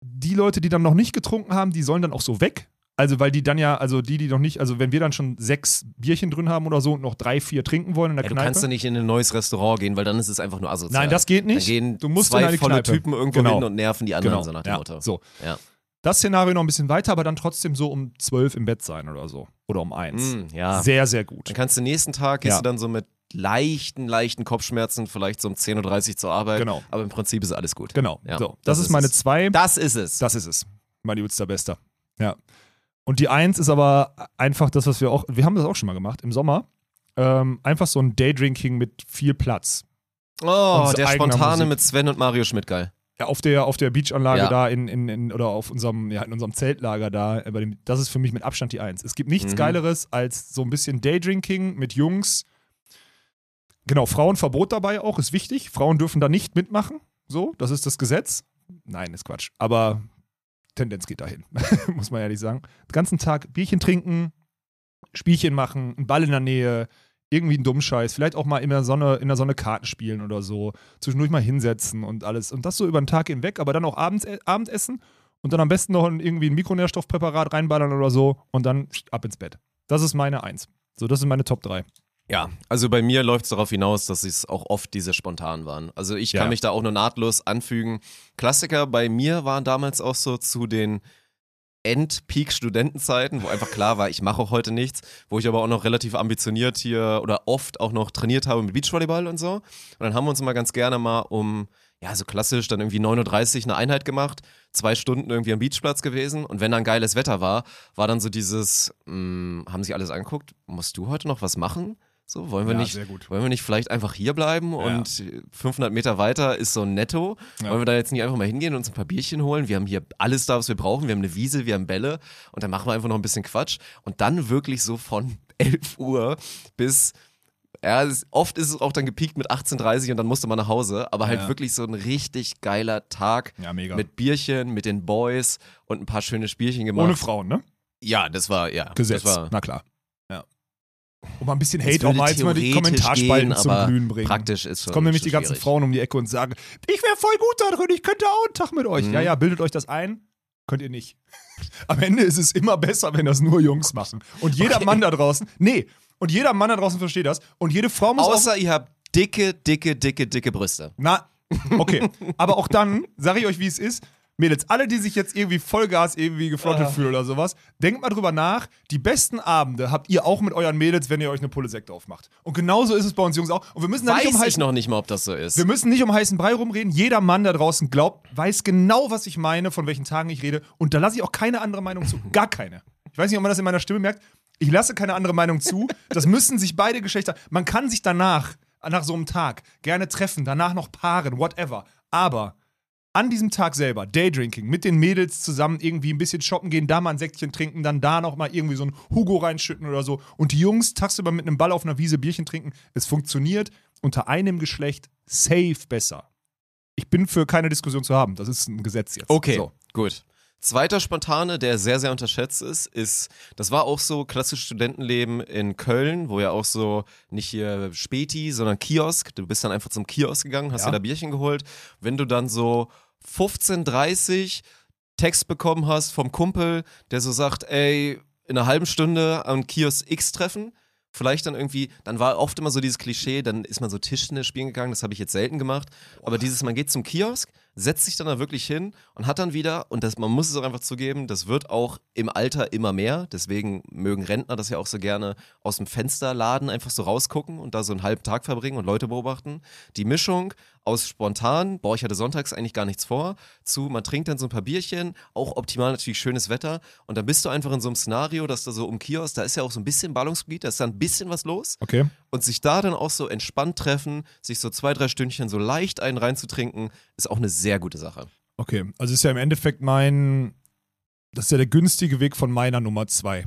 die Leute, die dann noch nicht getrunken haben, die sollen dann auch so weg. Also, weil die dann ja, also die, die noch nicht, also wenn wir dann schon sechs Bierchen drin haben oder so und noch drei, vier trinken wollen in der Ja, du Kneipe. kannst ja nicht in ein neues Restaurant gehen, weil dann ist es einfach nur asozial. Nein, das geht nicht. Dann gehen Du musst zwei in eine volle Kneipe. Typen irgendwo Genau. hin und nerven die anderen, genau. so nach dem ja. Motto. So. Ja. Das Szenario noch ein bisschen weiter, aber dann trotzdem so um zwölf im Bett sein oder so. Oder um eins. Mm, ja. Sehr, sehr gut. Dann kannst du nächsten Tag, gehst du dann so mit leichten, leichten Kopfschmerzen vielleicht so um 10.30 Uhr zur Arbeit. Genau. Aber im Prinzip ist alles gut. Genau. Ja, so, das, ist meine es. zwei. Das ist es. Das ist es. Mein liebster Bester. Ja. Und die Eins ist aber einfach das, was wir auch, wir haben das auch schon mal gemacht im Sommer. Ähm, einfach so ein Daydrinking mit viel Platz. oh, der Spontane Musik. mit Sven und Mario Schmidt, geil. Ja, auf der, auf der Beachanlage Ja. da in, in, in, oder auf unserem, ja, in unserem Zeltlager da, äh, bei dem, das ist für mich mit Abstand die Eins. Es gibt nichts Mhm. Geileres als so ein bisschen Daydrinking mit Jungs. Genau, Frauenverbot dabei auch, ist wichtig. Frauen dürfen da nicht mitmachen. So, das ist das Gesetz. Nein, ist Quatsch. Aber Tendenz geht dahin, (laughs) muss man ehrlich sagen. Den ganzen Tag Bierchen trinken, Spielchen machen, einen Ball in der Nähe, irgendwie einen Dummscheiß, vielleicht auch mal in der Sonne, in der Sonne Karten spielen oder so, zwischendurch mal hinsetzen und alles. Und das so über den Tag hinweg, aber dann auch abends, äh, Abendessen und dann am besten noch irgendwie ein Mikronährstoffpräparat reinballern oder so und dann ab ins Bett. Das ist meine Eins. So, das sind meine Top 3. Ja, also bei mir läuft es darauf hinaus, dass es auch oft diese spontan waren. Also ich kann Ja. mich da auch nur nahtlos anfügen. Klassiker bei mir waren damals auch so zu den End-Peak-Studentenzeiten, wo einfach klar war, ich mache auch heute nichts, wo ich aber auch noch relativ ambitioniert hier oder oft auch noch trainiert habe mit Beachvolleyball und so. Und dann haben wir uns immer ganz gerne mal um, ja, so klassisch dann irgendwie 9.30 Uhr eine Einheit gemacht, zwei Stunden irgendwie am Beachplatz gewesen und wenn dann geiles Wetter war, war dann so dieses, mh, haben sich alles angeguckt, musst du heute noch was machen? So, wollen wir Ja, nicht, sehr gut. wollen wir nicht vielleicht einfach hier bleiben und 500 Meter weiter ist so ein Netto? Ja. Wollen wir da jetzt nicht einfach mal hingehen und uns ein paar Bierchen holen? Wir haben hier alles da, was wir brauchen. Wir haben eine Wiese, wir haben Bälle und dann machen wir einfach noch ein bisschen Quatsch und dann wirklich so von (laughs) 11 Uhr bis ja, oft ist es auch dann gepiekt mit 18.30 und dann musste man nach Hause, aber halt Ja. wirklich so ein richtig geiler Tag Ja, mega. mit Bierchen, mit den Boys und ein paar schöne Spielchen gemacht. Ohne Frauen, ne? Ja, das war, ja. Gesetz. Das war Na klar. Um mal ein bisschen Hate auch mal jetzt mal die Kommentarspalten gehen, zum Glühen bringen. praktisch ist schon. Es kommen nämlich die ganzen schwierig. Frauen um die Ecke und sagen, ich wäre voll gut da drin, ich könnte auch einen Tag mit euch. Mhm. Ja, ja, bildet euch das ein. Könnt ihr nicht. (laughs) Am Ende ist es immer besser, wenn das nur Jungs machen. Und jeder Mann da draußen, nee, und jeder Mann da draußen versteht das. Und jede Frau muss auch Außer ihr habt dicke, dicke, dicke, dicke Brüste. Na, okay. Aber auch dann, sage ich euch, wie es ist. Mädels, alle, die sich jetzt irgendwie Vollgas irgendwie geflottet fühlen oder sowas, denkt mal drüber nach. Die besten Abende habt ihr auch mit euren Mädels, wenn ihr euch eine Pulle Sekt aufmacht. Und genauso ist es bei uns Jungs auch. Und wir müssen da nicht Weiß um ich heißen, noch nicht mal, ob das so ist. wir müssen nicht um heißen Brei rumreden. Jeder Mann da draußen glaubt, weiß genau, was ich meine, von welchen Tagen ich rede. Und da lasse ich auch keine andere Meinung zu. Gar keine. Ich weiß nicht, ob man das in meiner Stimme merkt. Ich lasse keine andere Meinung zu. Das müssen sich beide Geschlechter. Man kann sich danach, nach so einem Tag, gerne treffen, danach noch paaren, whatever. Aber an diesem Tag selber, Daydrinking, mit den Mädels zusammen irgendwie ein bisschen shoppen gehen, da mal ein Säckchen trinken, dann da noch mal irgendwie so ein Hugo reinschütten oder so. Und die Jungs tagsüber mit einem Ball auf einer Wiese Bierchen trinken. Es funktioniert unter einem Geschlecht safe besser. Ich bin für keine Diskussion zu haben. Das ist ein Gesetz jetzt. Okay, So. gut. Zweiter Spontane, der sehr, sehr unterschätzt ist, ist, das war auch so klassisches Studentenleben in Köln, wo ja auch so nicht hier Späti, sondern Kiosk. Du bist dann einfach zum Kiosk gegangen, hast Ja. dir da Bierchen geholt. Wenn du dann so 15.30 Text bekommen hast vom Kumpel, der so sagt, ey, in einer halben Stunde am Kiosk X treffen, vielleicht dann irgendwie, dann war oft immer so dieses Klischee, dann ist man so Tischtennis spielen gegangen, das habe ich jetzt selten gemacht, aber dieses, man geht zum Kiosk, setzt sich dann da wirklich hin und hat dann wieder, und das, man muss es auch einfach zugeben, das wird auch im Alter immer mehr, deswegen mögen Rentner das ja auch so gerne aus dem Fensterladen einfach so rausgucken und da so einen halben Tag verbringen und Leute beobachten. Die Mischung aus spontan, boah, ich hatte sonntags eigentlich gar nichts vor, zu, man trinkt dann so ein paar Bierchen, auch optimal natürlich schönes Wetter und dann bist du einfach in so einem Szenario, dass da so um Kiosk, da ist ja auch so ein bisschen Ballungsgebiet, da ist da ein bisschen was los Okay. und sich da dann auch so entspannt treffen, sich so zwei, drei Stündchen so leicht einen reinzutrinken, ist auch eine sehr gute Sache. Okay. Also ist ja im Endeffekt mein. Das ist ja der günstige Weg von meiner Nummer zwei.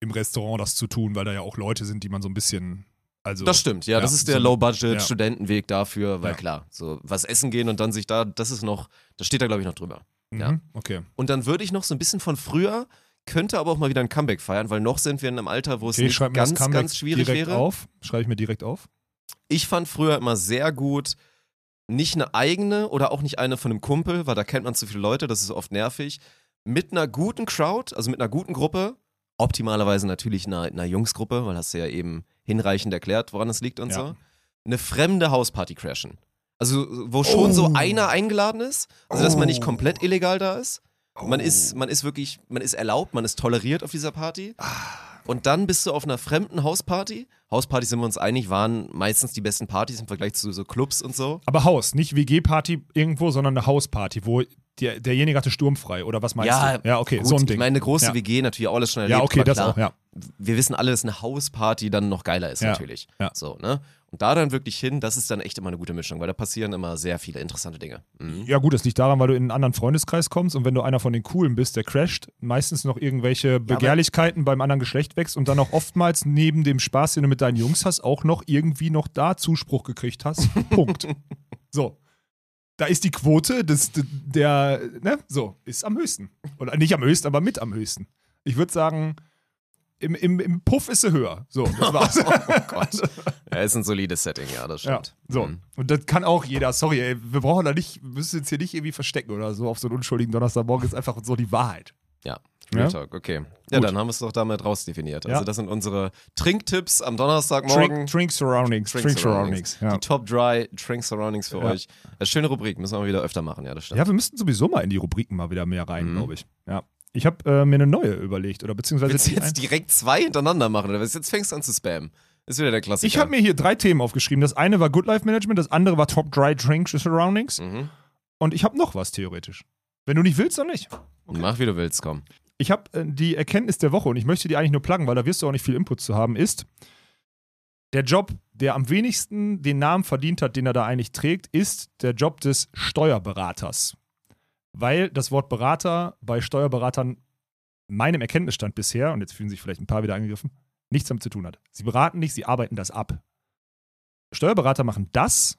Im Restaurant das zu tun, weil da ja auch Leute sind, die man so ein bisschen. Also, Das stimmt, ja, Ja, das ist der so- Low-Budget-Studentenweg dafür, weil Ja. klar, so was essen gehen und dann sich da, das ist noch, das steht da glaube ich noch drüber. Mhm. ja. Okay. Und dann würde ich noch so ein bisschen von früher, könnte aber auch mal wieder ein Comeback feiern, weil noch sind wir in einem Alter, wo es Okay, ich nicht ganz, ganz schwierig direkt wäre. auf. Schreibe ich mir direkt auf. Ich fand früher immer sehr gut, nicht eine eigene oder auch nicht eine von einem Kumpel, weil da kennt man zu viele Leute, das ist oft nervig. Mit einer guten Crowd, also mit einer guten Gruppe, optimalerweise natürlich einer, einer Jungsgruppe, weil hast du ja eben hinreichend erklärt, woran es liegt und Ja. so. Eine fremde Hausparty crashen. Also, wo schon so Oh. einer eingeladen ist, also dass man nicht Oh. komplett illegal da ist. Man ist, man ist wirklich, man ist erlaubt, man ist toleriert auf dieser Party. Ah. Und dann bist du auf einer fremden Hausparty. Hauspartys sind wir uns einig, waren meistens die besten Partys im Vergleich zu so Clubs und so. Aber Haus, nicht WG-Party irgendwo, sondern eine Hausparty, wo der, derjenige hatte sturmfrei. Oder was meinst du? Ja, okay, gut, so ein Ding. Ich meine, eine große Ja. WG natürlich auch alles schon erlebt. ja, okay, das klar, auch, ja. Wir wissen alle, dass eine Hausparty dann noch geiler ist, Ja, natürlich. ja. So, ne? Und da dann wirklich hin, das ist dann echt immer eine gute Mischung, weil da passieren immer sehr viele interessante Dinge. Mhm. Ja, gut, das liegt daran, weil du in einen anderen Freundeskreis kommst und wenn du einer von den Coolen bist, der crasht, meistens noch irgendwelche Begehrlichkeiten beim anderen Geschlecht wächst und dann auch oftmals neben dem Spaß, den du mit deinen Jungs hast, auch noch irgendwie noch da Zuspruch gekriegt hast. (laughs) Punkt. So. Da ist die Quote des, der, ne, so, ist am höchsten. Oder nicht am höchsten, aber mit am höchsten. Ich würde sagen, im, im, im Puff ist sie höher. So, das (laughs) war's. Oh Gott. Ja, ist ein solides Setting, ja, das Ja, stimmt. so. Mhm. Und das kann auch jeder. Sorry, ey, wir brauchen da nicht, wir müssen jetzt hier nicht irgendwie verstecken oder so auf so einen unschuldigen Donnerstagmorgen. Ist einfach so die Wahrheit. Ja, Ja? Okay. Ja, Gut. dann haben wir es doch damit rausdefiniert. Also Ja. das sind unsere Trinktipps am Donnerstagmorgen. Drink, Drink Surroundings. Drink, Surroundings. Ja. Die Top Dry Drink Surroundings für Ja. euch. Eine schöne Rubrik, müssen wir mal wieder öfter machen, ja, das stimmt. ja, wir müssten sowieso mal in die Rubriken mal wieder mehr rein, Mhm. glaube ich. Ja. Ich habe äh, mir eine neue überlegt oder beziehungsweise Willst du jetzt direkt zwei hintereinander machen oder was? Jetzt fängst du an zu spammen. Ist wieder der Klassiker. ich habe mir hier drei Themen aufgeschrieben. Das eine war Good Life Management, das andere war Top Dry Drink Surroundings Mhm. und ich habe noch was theoretisch. Wenn du nicht willst, dann nicht. Mach wie du willst, komm. Ich habe äh, die Erkenntnis der Woche und ich möchte die eigentlich nur pluggen, weil da wirst du auch nicht viel Input zu haben, ist, der Job, der am wenigsten den Namen verdient hat, den er da eigentlich trägt, ist der Job des Steuerberaters. Weil das Wort Berater bei Steuerberatern meinem Erkenntnisstand bisher, und jetzt fühlen sich vielleicht ein paar wieder angegriffen, nichts damit zu tun hat. Sie beraten nicht, sie arbeiten das ab. Steuerberater machen das,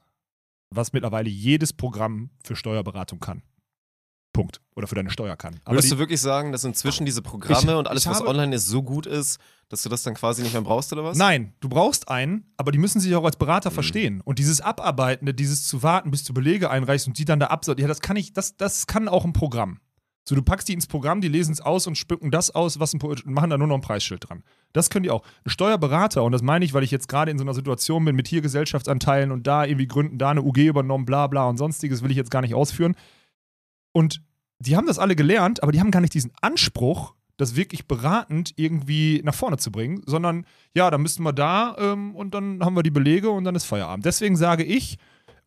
was mittlerweile jedes Programm für Steuerberatung kann. Punkt. Oder für deine Steuer kann. Aber Würdest du wirklich sagen, dass inzwischen diese Programme Ich- und alles, was habe- online ist, so gut ist, dass du das dann quasi nicht mehr brauchst oder was? Nein, du brauchst einen, aber die müssen sich auch als Berater Mhm. verstehen. Und dieses Abarbeitende, dieses zu warten, bis du Belege einreichst und die dann da absort, ja, das kann ich, das, das kann auch ein Programm. So, du packst die ins Programm, die lesen es aus und spucken das aus, was ein Pro- und machen da nur noch ein Preisschild dran. Das können die auch. Ein Steuerberater, und das meine ich, weil ich jetzt gerade in so einer Situation bin mit hier Gesellschaftsanteilen und da irgendwie Gründen, da eine UG übernommen, bla bla und sonstiges, will ich jetzt gar nicht ausführen. Und die haben das alle gelernt, aber die haben gar nicht diesen Anspruch, das wirklich beratend irgendwie nach vorne zu bringen, sondern ja, dann müssten wir da ähm, und dann haben wir die Belege und dann ist Feierabend. Deswegen sage ich,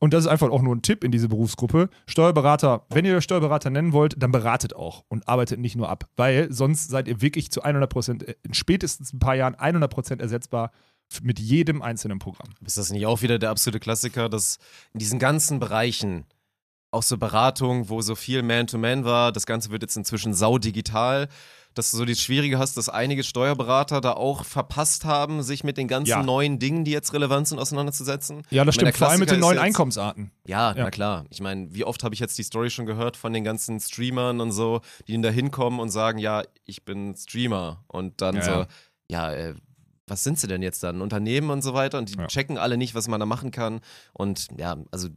und das ist einfach auch nur ein Tipp in diese Berufsgruppe, Steuerberater, wenn ihr Steuerberater nennen wollt, dann beratet auch und arbeitet nicht nur ab, weil sonst seid ihr wirklich zu 100 Prozent, in spätestens ein paar Jahren 100 Prozent ersetzbar mit jedem einzelnen Programm. Ist das nicht auch wieder der absolute Klassiker, dass in diesen ganzen Bereichen, auch so Beratung, wo so viel Man-to-Man war, das Ganze wird jetzt inzwischen saudigital, dass du so das Schwierige hast, dass einige Steuerberater da auch verpasst haben, sich mit den ganzen Ja. neuen Dingen, die jetzt relevant sind, auseinanderzusetzen. Ja, das stimmt, vor allem mit den neuen jetzt- Einkommensarten. Ja, Ja. na klar. Ich meine, wie oft habe ich jetzt die Story schon gehört von den ganzen Streamern und so, die da hinkommen und sagen, ja, ich bin Streamer. Und dann Ja, so, ja. ja, äh, was sind sie denn jetzt dann? Unternehmen und so weiter. Und die Ja. checken alle nicht, was man da machen kann. Und ja, also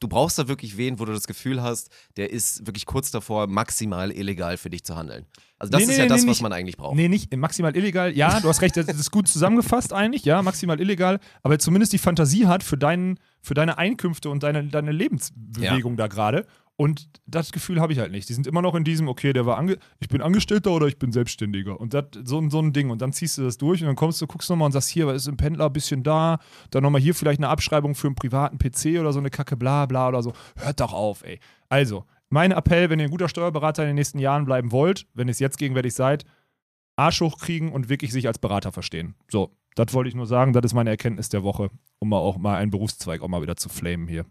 du brauchst da wirklich wen, wo du das Gefühl hast, der ist wirklich kurz davor, maximal illegal für dich zu handeln. Also das Nee, ist nee, ja nee, das, was man eigentlich braucht. Nee, nicht maximal illegal. Ja, du hast recht, das ist gut zusammengefasst eigentlich, ja, maximal illegal, aber zumindest die Fantasie hat für, deinen, für deine Einkünfte und deine, deine Lebensbewegung da gerade. Und das Gefühl habe ich halt nicht. Die sind immer noch in diesem, okay, der war ange ich bin Angestellter oder ich bin Selbstständiger. Und das, so, ein- so ein Ding. Und dann ziehst du das durch und dann kommst du, guckst nochmal und sagst, hier, was ist im Pendler ein bisschen da, dann nochmal hier vielleicht eine Abschreibung für einen privaten PC oder so eine Kacke, bla bla oder so. Hört doch auf, ey. Also, mein Appell, wenn ihr ein guter Steuerberater in den nächsten Jahren bleiben wollt, wenn ihr es jetzt gegenwärtig seid, Arsch hochkriegen und wirklich sich als Berater verstehen. So, das wollte ich nur sagen, das ist meine Erkenntnis der Woche, um mal auch mal einen Berufszweig auch mal wieder zu flamen hier.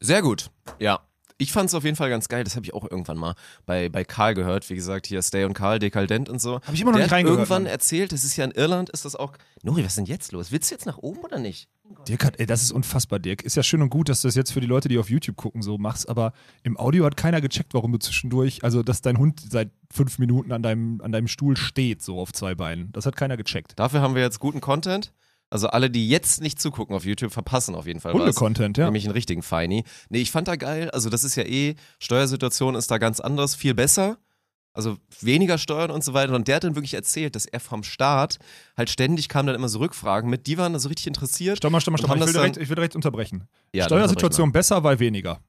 Sehr gut, ja. Ich fand es auf jeden Fall ganz geil, das habe ich auch irgendwann mal bei, bei Karl gehört, wie gesagt, hier Stay und Karl, Dekadent und so. Hab ich immer noch Der nicht hat reingehört, irgendwann Mann. erzählt, das ist ja in Irland, ist das auch. Nori, was ist denn jetzt los? Willst du jetzt nach oben oder nicht? Dirk hat, ey, das ist unfassbar, Dirk. Ist ja schön und gut, dass du das jetzt für die Leute, die auf YouTube gucken, so machst, aber im Audio hat keiner gecheckt, warum du zwischendurch, also dass dein Hund seit fünf Minuten an deinem, an deinem Stuhl steht, so auf zwei Beinen. Das hat keiner gecheckt. Dafür haben wir jetzt guten Content. Also alle, die jetzt nicht zugucken auf YouTube, verpassen auf jeden Fall was. Hunde-Content, ja. Nämlich einen richtigen Feini. Nee, ich fand da geil. Also das ist ja eh, Steuersituation ist da ganz anders, viel besser. Also weniger Steuern und so weiter. Und der hat dann wirklich erzählt, dass er vom Staat halt ständig kamen dann immer so Rückfragen mit. Die waren da so richtig interessiert. Stopp mal, stopp mal, stopp Und mal. Ich will, direkt, ich will direkt unterbrechen. Ja, Steuersituation besser, weil weniger.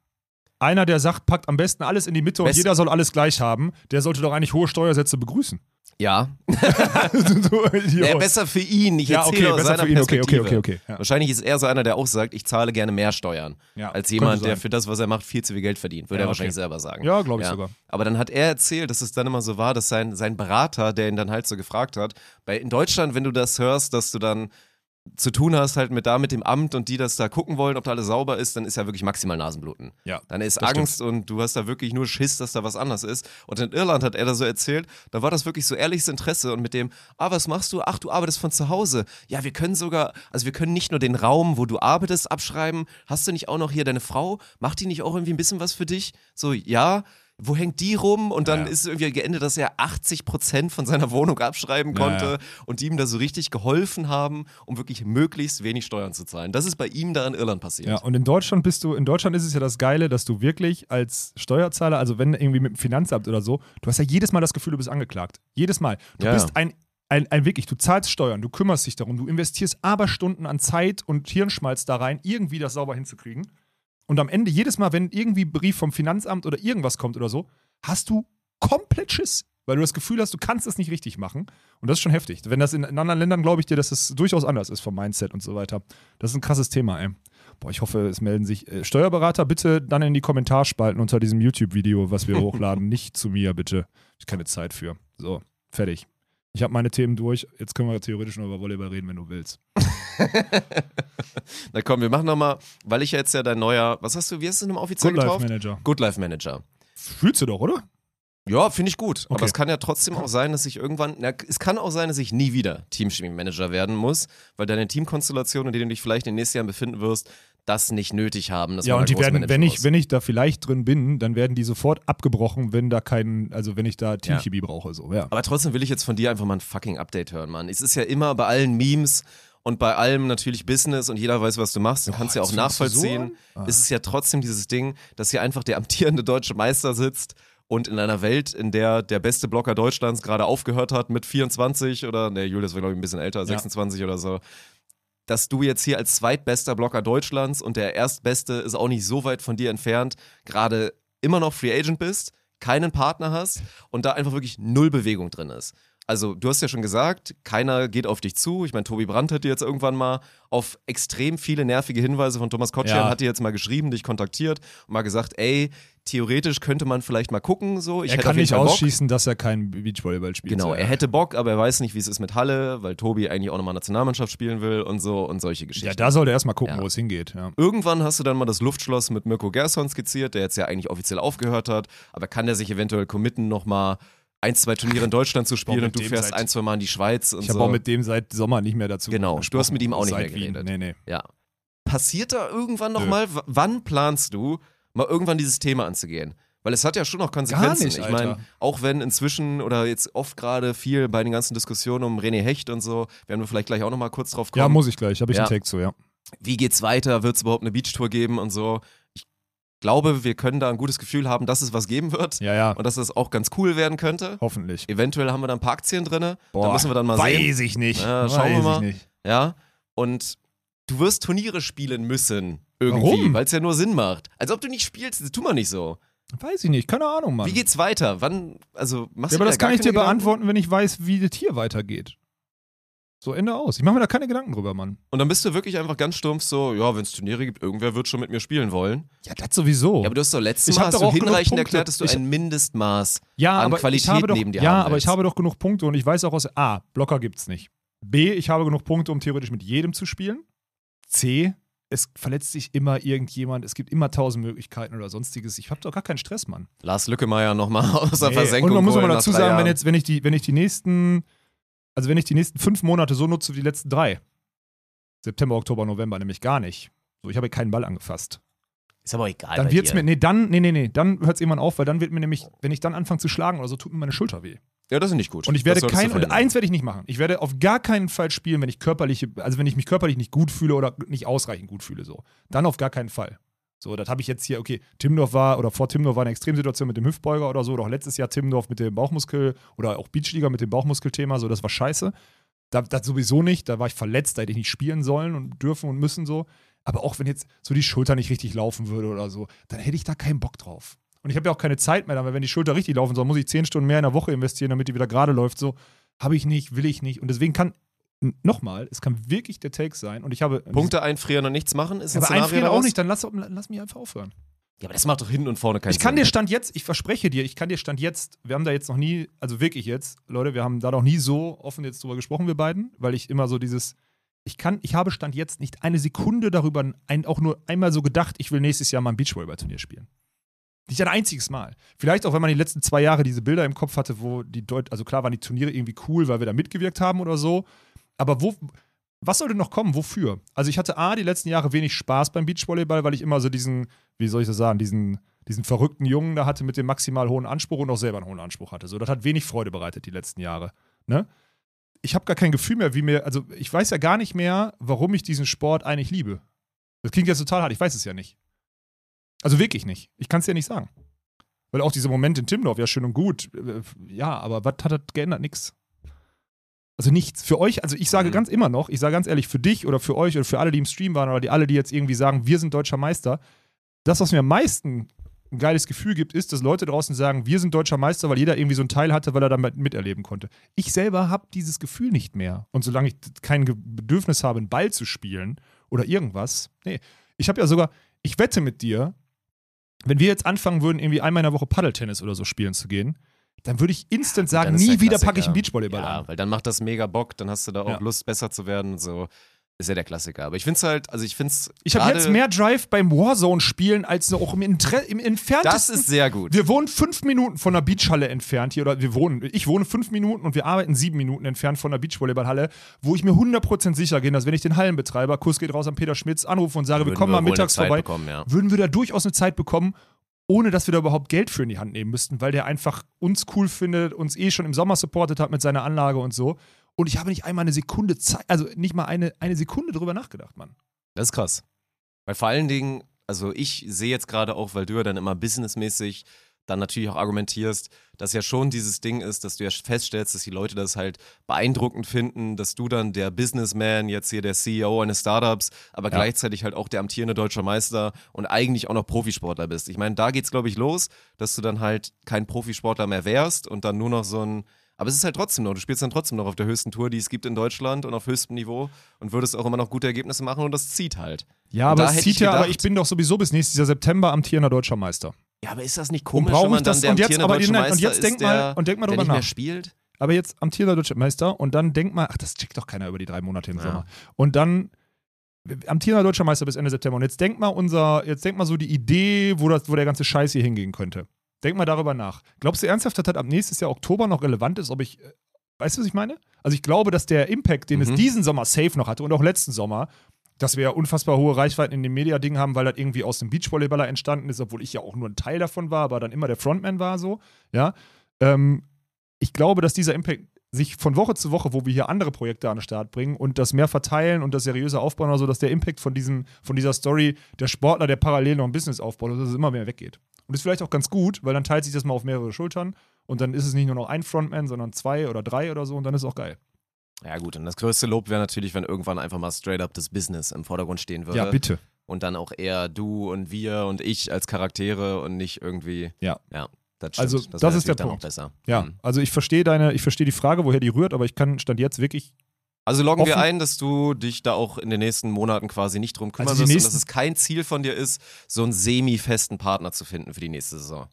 Einer, der sagt, packt am besten alles in die Mitte und Best- jeder soll alles gleich haben, der sollte doch eigentlich hohe Steuersätze begrüßen. Ja. (laughs) ja. Besser für ihn. Ich ja, erzähle okay, aus besser seiner für ihn. Okay, okay, Perspektive. okay, okay. Ja. Wahrscheinlich ist er so einer, der auch sagt, ich zahle gerne mehr Steuern. Ja, als könnte jemand, der sein. für das, was er macht, viel zu viel Geld verdient. Würde Ja, er okay. wahrscheinlich selber sagen. Ja, glaube ich sogar. Aber dann hat er erzählt, dass es dann immer so war, dass sein, sein Berater, der ihn dann halt so gefragt hat, bei, in Deutschland, wenn du das hörst, dass du dann zu tun hast halt mit da mit dem Amt und die das da gucken wollen, ob da alles sauber ist, dann ist ja wirklich maximal Nasenbluten. Ja, Dann ist Angst und du hast da wirklich nur Schiss, dass da was anders ist. Und in Irland hat er da so erzählt, da war das wirklich so ehrliches Interesse und mit dem, ah, was machst du? Ach, du arbeitest von zu Hause. Ja, wir können sogar, also wir können nicht nur den Raum, wo du arbeitest, abschreiben. Hast du nicht auch noch hier deine Frau? Macht die nicht auch irgendwie ein bisschen was für dich? So, ja. Wo hängt die rum? Und dann Ja. ist irgendwie geendet, dass er 80 Prozent von seiner Wohnung abschreiben konnte ja. und die ihm da so richtig geholfen haben, um wirklich möglichst wenig Steuern zu zahlen. Das ist bei ihm da in Irland passiert. Ja, und in Deutschland bist du, in Deutschland ist es ja das Geile, dass du wirklich als Steuerzahler, also wenn irgendwie mit dem Finanzamt oder so, du hast ja jedes Mal das Gefühl, du bist angeklagt. Jedes Mal. Du Ja, bist ein, ein, ein wirklich, du zahlst Steuern, du kümmerst dich darum, du investierst Aberstunden an Zeit und Hirnschmalz da rein, irgendwie das sauber hinzukriegen. Und am Ende, jedes Mal, wenn irgendwie ein Brief vom Finanzamt oder irgendwas kommt oder so, hast du komplett Schiss. Weil du das Gefühl hast, du kannst es nicht richtig machen. Und das ist schon heftig. Wenn das in, in anderen Ländern, glaube ich dir, dass es durchaus anders ist vom Mindset und so weiter. Das ist ein krasses Thema, ey. Boah, ich hoffe, es melden sich äh, Steuerberater bitte dann in die Kommentarspalten unter diesem YouTube-Video, was wir hochladen. (laughs) Nicht zu mir, bitte. Ich keine Zeit für. So, fertig. Ich habe meine Themen durch. Jetzt können wir theoretisch noch über Volleyball reden, wenn du willst. (laughs) Na komm, wir machen nochmal, weil ich ja jetzt ja dein neuer, was hast du, wie hast du nochmal offiziell Good Life getauft? Manager. Good Life Manager. Fühlst du doch, oder? Ja, finde ich gut. Aber Okay. es kann ja trotzdem auch sein, dass ich irgendwann, na, es kann auch sein, dass ich nie wieder Teamspeak-Manager werden muss, weil deine Teamkonstellation, in der du dich vielleicht in den nächsten Jahren befinden wirst, das nicht nötig haben. Dass Ja, und die werden, wenn ich, wenn ich da vielleicht drin bin, dann werden die sofort abgebrochen, wenn da kein, also wenn ich da Teamchemie brauche. So, ja. Aber trotzdem will ich jetzt von dir einfach mal ein fucking Update hören, Mann. Es ist ja immer bei allen Memes und bei allem natürlich Business und jeder weiß, was du machst. Du kannst ja auch so nachvollziehen. an? Ah. Es ist ja trotzdem dieses Ding, dass hier einfach der amtierende deutsche Meister sitzt Und in einer Welt, in der der beste Blocker Deutschlands gerade aufgehört hat mit 24 oder, ne, Julius war glaube ich ein bisschen älter, 26 oder so, dass du jetzt hier als zweitbester Blocker Deutschlands und der erstbeste ist auch nicht so weit von dir entfernt, gerade immer noch Free Agent bist, keinen Partner hast und da einfach wirklich null Bewegung drin ist. Also, du hast ja schon gesagt, keiner geht auf dich zu. Ich meine, Tobi Brandt hat dir jetzt irgendwann mal auf extrem viele nervige Hinweise von Thomas Kotschian, Ja. hat dir jetzt mal geschrieben, dich kontaktiert und mal gesagt, ey, theoretisch könnte man vielleicht mal gucken, so. Ich er kann nicht Bock. ausschließen, dass er kein Beachvolleyball spielt. Genau, er hätte Bock, aber er weiß nicht, wie es ist mit Halle, weil Tobi eigentlich auch nochmal Nationalmannschaft spielen will und so und solche Geschichten. Ja, da sollte er erstmal gucken, Ja. wo es hingeht. Ja. Irgendwann hast du dann mal das Luftschloss mit Mirko Gerson skizziert, der jetzt ja eigentlich offiziell aufgehört hat, aber kann der sich eventuell committen, nochmal ein, zwei Turniere in Deutschland zu spielen und du fährst ein, zwei Mal in die Schweiz und Ich so. habe auch mit dem seit Sommer nicht mehr dazu Genau, du hast mit ihm auch nicht mehr Wien. geredet. Nee, nee. Ja. Passiert da irgendwann nochmal, wann planst du, mal irgendwann dieses Thema anzugehen? Weil es hat ja schon noch Konsequenzen. nicht, ich meine, auch wenn inzwischen oder jetzt oft gerade viel bei den ganzen Diskussionen um René Hecht und so, werden wir vielleicht gleich auch nochmal kurz drauf kommen. Ja, muss ich gleich. Habe ich Ja. einen Take zu, ja. Wie geht's weiter? Wird es überhaupt eine Beachtour geben und so? Ich glaube, wir können da ein gutes Gefühl haben, dass es was geben wird Ja, ja. und dass es auch ganz cool werden könnte. Hoffentlich. Eventuell haben wir da ein paar Aktien drin. Da müssen wir dann mal weiß sehen. ich nicht. Ja, schauen weiß wir mal. Ich nicht. Ja. Und du wirst Turniere spielen müssen. Irgendwie, weil es ja nur Sinn macht. Als ob du nicht spielst, das tu mal nicht so. Weiß ich nicht. Keine Ahnung, Mann. Wie geht's weiter? Wann, also machst ja, du aber das kann ich dir Gedanken? beantworten, wenn ich weiß, wie das hier weitergeht. So, Ende aus. Ich mache mir da keine Gedanken drüber, Mann. Und dann bist du wirklich einfach ganz stumpf so, ja, wenn es Turniere gibt, irgendwer wird schon mit mir spielen wollen. Ja, das sowieso. Ja, aber du hast doch letztes Ich Mal hast du hinreichend erklärt, dass du Ich- ein Mindestmaß ja, an Qualität doch, neben dir Ja, haben aber ich habe doch genug Punkte und ich weiß auch aus A, Blocker gibt's nicht. B, ich habe genug Punkte, um theoretisch mit jedem zu spielen. C, es verletzt sich immer irgendjemand, es gibt immer tausend Möglichkeiten oder sonstiges. Ich habe doch gar keinen Stress, Mann. Lars Lückemeier nochmal aus der Nee, Versenkung Und man muss nach dazu sagen, wenn jetzt, wenn ich die, wenn ich die nächsten, also wenn ich die nächsten fünf Monate so nutze wie die letzten drei, September, Oktober, November, nämlich gar nicht. So, ich habe keinen Ball angefasst. Ist aber egal. Dann wird's dir. mir, nee, dann, nee, nee, nee, dann hört es irgendwann auf, weil dann wird mir nämlich, wenn ich dann anfange zu schlagen oder so, tut mir meine Schulter weh. Ja, das ist nicht gut. Und ich werde kein, und eins werde ich nicht machen. Ich werde auf gar keinen Fall spielen, wenn ich körperliche, also wenn ich mich körperlich nicht gut fühle oder nicht ausreichend gut fühle, so. Dann auf gar keinen Fall. So, das habe ich jetzt hier, okay, Timdorf war, oder vor Timdorf war eine Extremsituation mit dem Hüftbeuger oder so, auch letztes Jahr Timdorf mit dem Bauchmuskel, oder auch Beachliga mit dem Bauchmuskelthema, so, das war scheiße. Da, das sowieso nicht, da war ich verletzt, da hätte ich nicht spielen sollen und dürfen und müssen so. Aber auch wenn jetzt so die Schulter nicht richtig laufen würde oder so, dann hätte ich da keinen Bock drauf. Und ich habe ja auch keine Zeit mehr, weil wenn die Schulter richtig laufen soll, muss ich zehn Stunden mehr in der Woche investieren, damit die wieder gerade läuft. So habe ich nicht, will ich nicht. Und deswegen kann, nochmal, es kann wirklich der Take sein. Und ich habe. Punkte einfrieren und nichts machen ist ein aber Szenario einfrieren daraus? auch nicht, dann lass, lass mich einfach aufhören. Ja, aber das macht doch hinten und vorne keinen Ich kann Sinn. dir Stand jetzt, ich verspreche dir, ich kann dir Stand jetzt, wir haben da jetzt noch nie, also wirklich jetzt, Leute, wir haben da noch nie so offen jetzt drüber gesprochen, wir beiden, weil ich immer so dieses, ich kann, ich habe Stand jetzt nicht eine Sekunde darüber, ein, auch nur einmal so gedacht, ich will nächstes Jahr mal ein Beachvolleyball-Turnier spielen. Nicht ein einziges Mal. Vielleicht auch, wenn man die letzten zwei Jahre diese Bilder im Kopf hatte, wo die Deut also klar waren die Turniere irgendwie cool, weil wir da mitgewirkt haben oder so. Aber wo, was sollte noch kommen? Wofür? Also ich hatte A, die letzten Jahre wenig Spaß beim Beachvolleyball, weil ich immer so diesen, wie soll ich das sagen, diesen, diesen verrückten Jungen da hatte mit dem maximal hohen Anspruch und auch selber einen hohen Anspruch hatte. So, das hat wenig Freude bereitet die letzten Jahre. Ne? Ich habe gar kein Gefühl mehr, wie mir, also ich weiß ja gar nicht mehr, warum ich diesen Sport eigentlich liebe. Das klingt jetzt total hart, ich weiß es ja nicht. Also wirklich nicht. Ich kann es ja nicht sagen. Weil auch diese Momente in Timdorf, ja schön und gut, äh, ja, aber was hat das geändert? Nix. Also nichts. Für euch, also ich sage Mhm. ganz immer noch, ich sage ganz ehrlich, für dich oder für euch oder für alle, die im Stream waren oder die alle, die jetzt irgendwie sagen, wir sind deutscher Meister, das, was mir am meisten ein geiles Gefühl gibt, ist, dass Leute draußen sagen, wir sind deutscher Meister, weil jeder irgendwie so einen Teil hatte, weil er damit miterleben konnte. Ich selber habe dieses Gefühl nicht mehr. Und solange ich kein Bedürfnis habe, einen Ball zu spielen oder irgendwas, nee. Ich habe ja sogar, ich wette mit dir, wenn wir jetzt anfangen würden, irgendwie einmal in der Woche Paddeltennis oder so spielen zu gehen, dann würde ich instant sagen, nie der wieder packe ich einen Beachvolleyball Ja, an. weil dann macht das mega Bock, dann hast du da auch Ja. Lust, besser zu werden so. Ist ja der Klassiker. Aber ich finde es halt, also ich finde es. Ich habe jetzt mehr Drive beim Warzone-Spielen als auch im, Intre im entferntesten. Das ist sehr gut. Wir wohnen fünf Minuten von der Beachhalle entfernt hier, oder wir wohnen, ich wohne fünf Minuten und wir arbeiten sieben Minuten entfernt von der Beachvolleyballhalle, wo ich mir 100% sicher bin, dass wenn ich den Hallenbetreiber, Kuss geht raus an Peter Schmitz, anrufe und sage, wir kommen mal mittags vorbei, Bekommen, ja. würden wir da durchaus eine Zeit bekommen, ohne dass wir da überhaupt Geld für in die Hand nehmen müssten, weil der einfach uns cool findet, uns eh schon im Sommer supportet hat mit seiner Anlage und so. Und ich habe nicht einmal eine Sekunde Zeit, also nicht mal eine, eine Sekunde drüber nachgedacht, Mann. Das ist krass. Weil vor allen Dingen, also ich sehe jetzt gerade auch, weil du ja dann immer businessmäßig dann natürlich auch argumentierst, dass ja schon dieses Ding ist, dass du ja feststellst, dass die Leute das halt beeindruckend finden, dass du dann der Businessman, jetzt hier der CEO eines Startups, aber Ja. gleichzeitig halt auch der amtierende deutscher Meister und eigentlich auch noch Profisportler bist. Ich meine, da geht's, glaube ich, los, dass du dann halt kein Profisportler mehr wärst und dann nur noch so ein aber es ist halt trotzdem noch, du spielst dann trotzdem noch auf der höchsten Tour, die es gibt in Deutschland und auf höchstem Niveau und würdest auch immer noch gute Ergebnisse machen und das zieht halt. Ja, Und aber es zieht ja, aber ich bin doch sowieso bis nächstes Jahr September amtierender deutscher Meister. Ja, aber ist das nicht Und komisch, brauche wenn man das- dann der und jetzt- aber nein, und jetzt denk mal- und denk mal drüber nach. spielt? Aber jetzt amtierender deutscher Meister und dann denk mal, ach, das checkt doch keiner über die drei Monate im Ja. Sommer. Und dann amtierender deutscher Meister bis Ende September. Und jetzt denk mal unser, jetzt denk mal so die Idee, wo, das, wo der ganze Scheiß hier hingehen könnte. Denk mal darüber nach. Glaubst du ernsthaft, dass das ab nächstes Jahr Oktober noch relevant ist, ob ich, äh, weißt du, was ich meine? Also ich glaube, dass der Impact, den es Mhm. diesen Sommer safe noch hatte und auch letzten Sommer, dass wir ja unfassbar hohe Reichweiten in dem Media-Ding haben, weil das irgendwie aus dem Beachvolleyballer entstanden ist, obwohl ich ja auch nur ein Teil davon war, aber dann immer der Frontman war so, ja. Ähm, ich glaube, dass dieser Impact sich von Woche zu Woche, wo wir hier andere Projekte an den Start bringen und das mehr verteilen und das seriöse aufbauen, also dass der Impact von, diesem, von dieser Story, der Sportler, der parallel noch ein Business aufbaut, dass es immer mehr weggeht. Und ist vielleicht auch ganz gut, weil dann teilt sich das mal auf mehrere Schultern und dann ist es nicht nur noch ein Frontman, sondern zwei oder drei oder so und dann ist es auch geil. Ja gut, und das größte Lob wäre natürlich, wenn irgendwann einfach mal straight up das Business im Vordergrund stehen würde. Ja, bitte. Und dann auch eher du und wir und ich als Charaktere und nicht irgendwie. Ja. Ja, das stimmt. Also, das, das ist der dann Punkt. Auch besser. Ja, Mhm. also ich verstehe deine, ich verstehe die Frage, woher die rührt, aber ich kann Stand jetzt wirklich Also loggen wir Offen- ein, dass du dich da auch in den nächsten Monaten quasi nicht drum kümmern Also wirst und dass es kein Ziel von dir ist, so einen semi-festen Partner zu finden für die nächste Saison.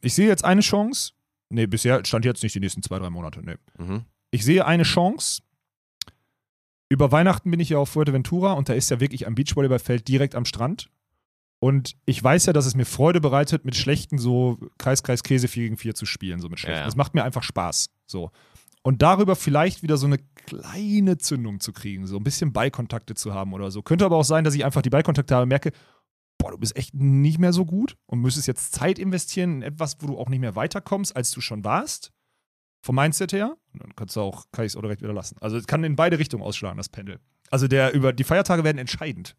Ich sehe jetzt eine Chance. Nee, bisher stand jetzt nicht die nächsten zwei, drei Monate. Nee. Mhm. Ich sehe eine Chance. Über Weihnachten bin ich ja auf Fuerteventura und da ist ja wirklich ein Beachvolleyballfeld direkt am Strand. Und ich weiß ja, dass es mir Freude bereitet, mit schlechten so Kreis, Kreis, Käse 4 gegen 4 zu spielen. So mit schlechten. Ja. Das macht mir einfach Spaß. So. Und darüber vielleicht wieder so eine kleine Zündung zu kriegen, so ein bisschen Beikontakte zu haben oder so. Könnte aber auch sein, dass ich einfach die Beikontakte habe und merke, boah, du bist echt nicht mehr so gut und müsstest jetzt Zeit investieren in etwas, wo du auch nicht mehr weiterkommst, als du schon warst. Vom Mindset her. Und dann kannst du auch, kann ich es auch direkt wieder lassen. Also es kann in beide Richtungen ausschlagen, das Pendel. Also der über die Feiertage werden entscheidend.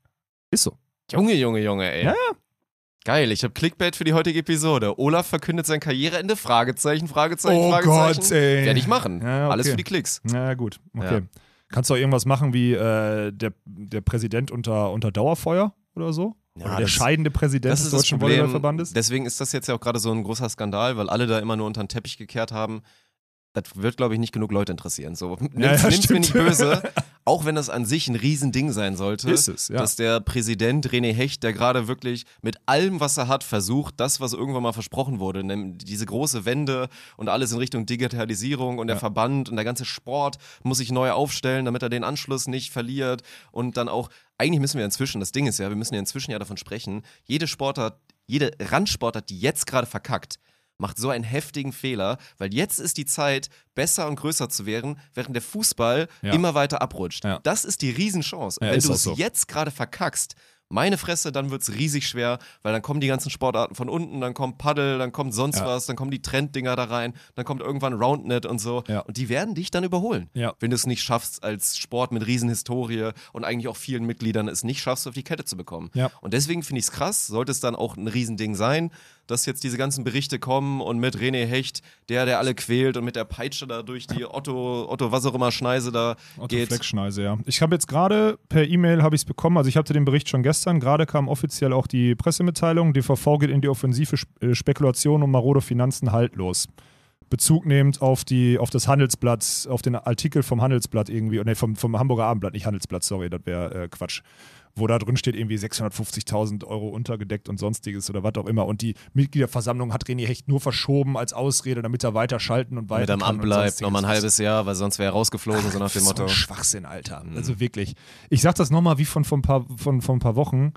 Ist so. Junge, Junge, Junge, ey. Ja, Geil, ich habe Clickbait für die heutige Episode. Olaf verkündet sein Karriereende, Fragezeichen, Fragezeichen, Oh Fragezeichen. Gott, ey. Werde ich machen. Ja, okay. Alles für die Klicks. Na gut, okay. Ja. Kannst du auch irgendwas machen wie äh, der, der Präsident unter, unter Dauerfeuer oder so? Ja, oder der das- scheidende Präsident des Deutschen. Volleyballverbandes? Deswegen ist das jetzt ja auch gerade so ein großer Skandal, weil alle da immer nur unter den Teppich gekehrt haben. Das wird, glaube ich, nicht genug Leute interessieren. So, nimm's, Ja, ja, nimm's mir nicht böse, (laughs) auch wenn das an sich ein Riesending sein sollte. Ist es, ja. Dass der Präsident René Hecht, der gerade wirklich mit allem, was er hat, versucht, das, was irgendwann mal versprochen wurde, nämlich diese große Wende und alles in Richtung Digitalisierung und der Ja. Verband und der ganze Sport muss sich neu aufstellen, damit er den Anschluss nicht verliert und dann auch, eigentlich müssen wir inzwischen, das Ding ist ja, wir müssen ja inzwischen ja davon sprechen, jede Sportart, jede Randsportart, die jetzt gerade verkackt, macht so einen heftigen Fehler, weil jetzt ist die Zeit, besser und größer zu werden, während der Fußball Ja. immer weiter abrutscht. Ja. Das ist die Riesenchance. Ja, wenn du es so. jetzt gerade verkackst, meine Fresse, dann wird es riesig schwer, weil dann kommen die ganzen Sportarten von unten, dann kommt Paddle, dann kommt sonst Ja. was, dann kommen die Trenddinger da rein, dann kommt irgendwann Roundnet und so. Ja. Und die werden dich dann überholen. Ja. Wenn du es nicht schaffst, als Sport mit Riesenhistorie und eigentlich auch vielen Mitgliedern es nicht schaffst, auf die Kette zu bekommen. Und deswegen finde ich es krass, sollte es dann auch ein Riesending sein, dass jetzt diese ganzen Berichte kommen und mit René Hecht, der, der alle quält und mit der Peitsche da durch die (laughs) Otto, Otto was auch immer Schneise da Otto geht. Fleckschneise, ja. Ich habe jetzt gerade per E-Mail habe ich es bekommen, also ich hatte den Bericht schon gestern, gerade kam offiziell auch die Pressemitteilung, DVV geht in die Offensive, äh, Spekulation um marode Finanzen haltlos. Bezug nehmend auf, die, auf das Handelsblatt, auf den Artikel vom Handelsblatt irgendwie, nee, vom, vom Hamburger Abendblatt, nicht Handelsblatt, sorry, das wäre äh, Quatsch. Wo da drin steht irgendwie 650.000 Euro untergedeckt und sonstiges oder was auch immer. Und die Mitgliederversammlung hat René Hecht nur verschoben als Ausrede, damit er weiter schalten und weiter Mit am Amt bleibt, nochmal ein halbes Jahr, weil sonst wäre er rausgeflogen, so nach dem so Motto. ein Schwachsinn, Alter. Mhm. Also wirklich. Ich sag das nochmal wie von, von, ein paar, von, von ein paar Wochen.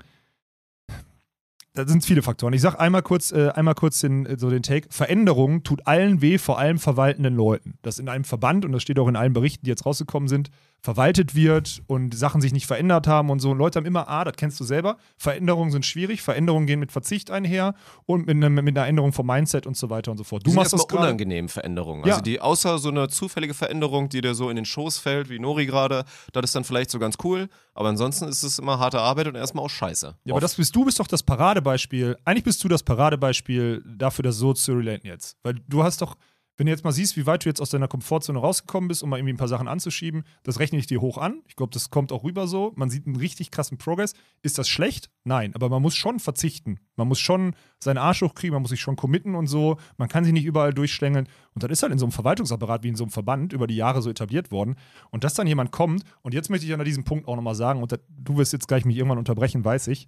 Da sind viele Faktoren. Ich sag einmal kurz, äh, einmal kurz den, äh, so den Take. Veränderung tut allen weh, vor allem verwaltenden Leuten. Dass in einem Verband, und das steht auch in allen Berichten, die jetzt rausgekommen sind, verwaltet wird und Sachen sich nicht verändert haben und so. Und Leute haben immer, ah, das kennst du selber, Veränderungen sind schwierig, Veränderungen gehen mit Verzicht einher und mit, einem, mit einer Änderung vom Mindset und so weiter und so fort. Du sind machst das gerade. unangenehm Veränderungen. Ja. Also die, außer so eine zufällige Veränderung, die dir so in den Schoß fällt, wie Nori gerade, das ist dann vielleicht so ganz cool. Aber ansonsten ist es immer harte Arbeit und erstmal auch scheiße. Ja, aber das bist du bist doch das Paradebeispiel Paradebeispiel, eigentlich bist du das Paradebeispiel dafür, das so zu relaten jetzt. Weil du hast doch, wenn du jetzt mal siehst, wie weit du jetzt aus deiner Komfortzone rausgekommen bist, um mal irgendwie ein paar Sachen anzuschieben, das rechne ich dir hoch an. Ich glaube, das kommt auch rüber so. Man sieht einen richtig krassen Progress. Ist das schlecht? Nein, aber man muss schon verzichten. Man muss schon seinen Arsch hochkriegen, man muss sich schon committen und so. Man kann sich nicht überall durchschlängeln. Und das ist halt in so einem Verwaltungsapparat wie in so einem Verband über die Jahre so etabliert worden. Und dass dann jemand kommt, und jetzt möchte ich an diesem Punkt auch nochmal sagen, und da, du wirst jetzt gleich mich irgendwann unterbrechen, weiß ich.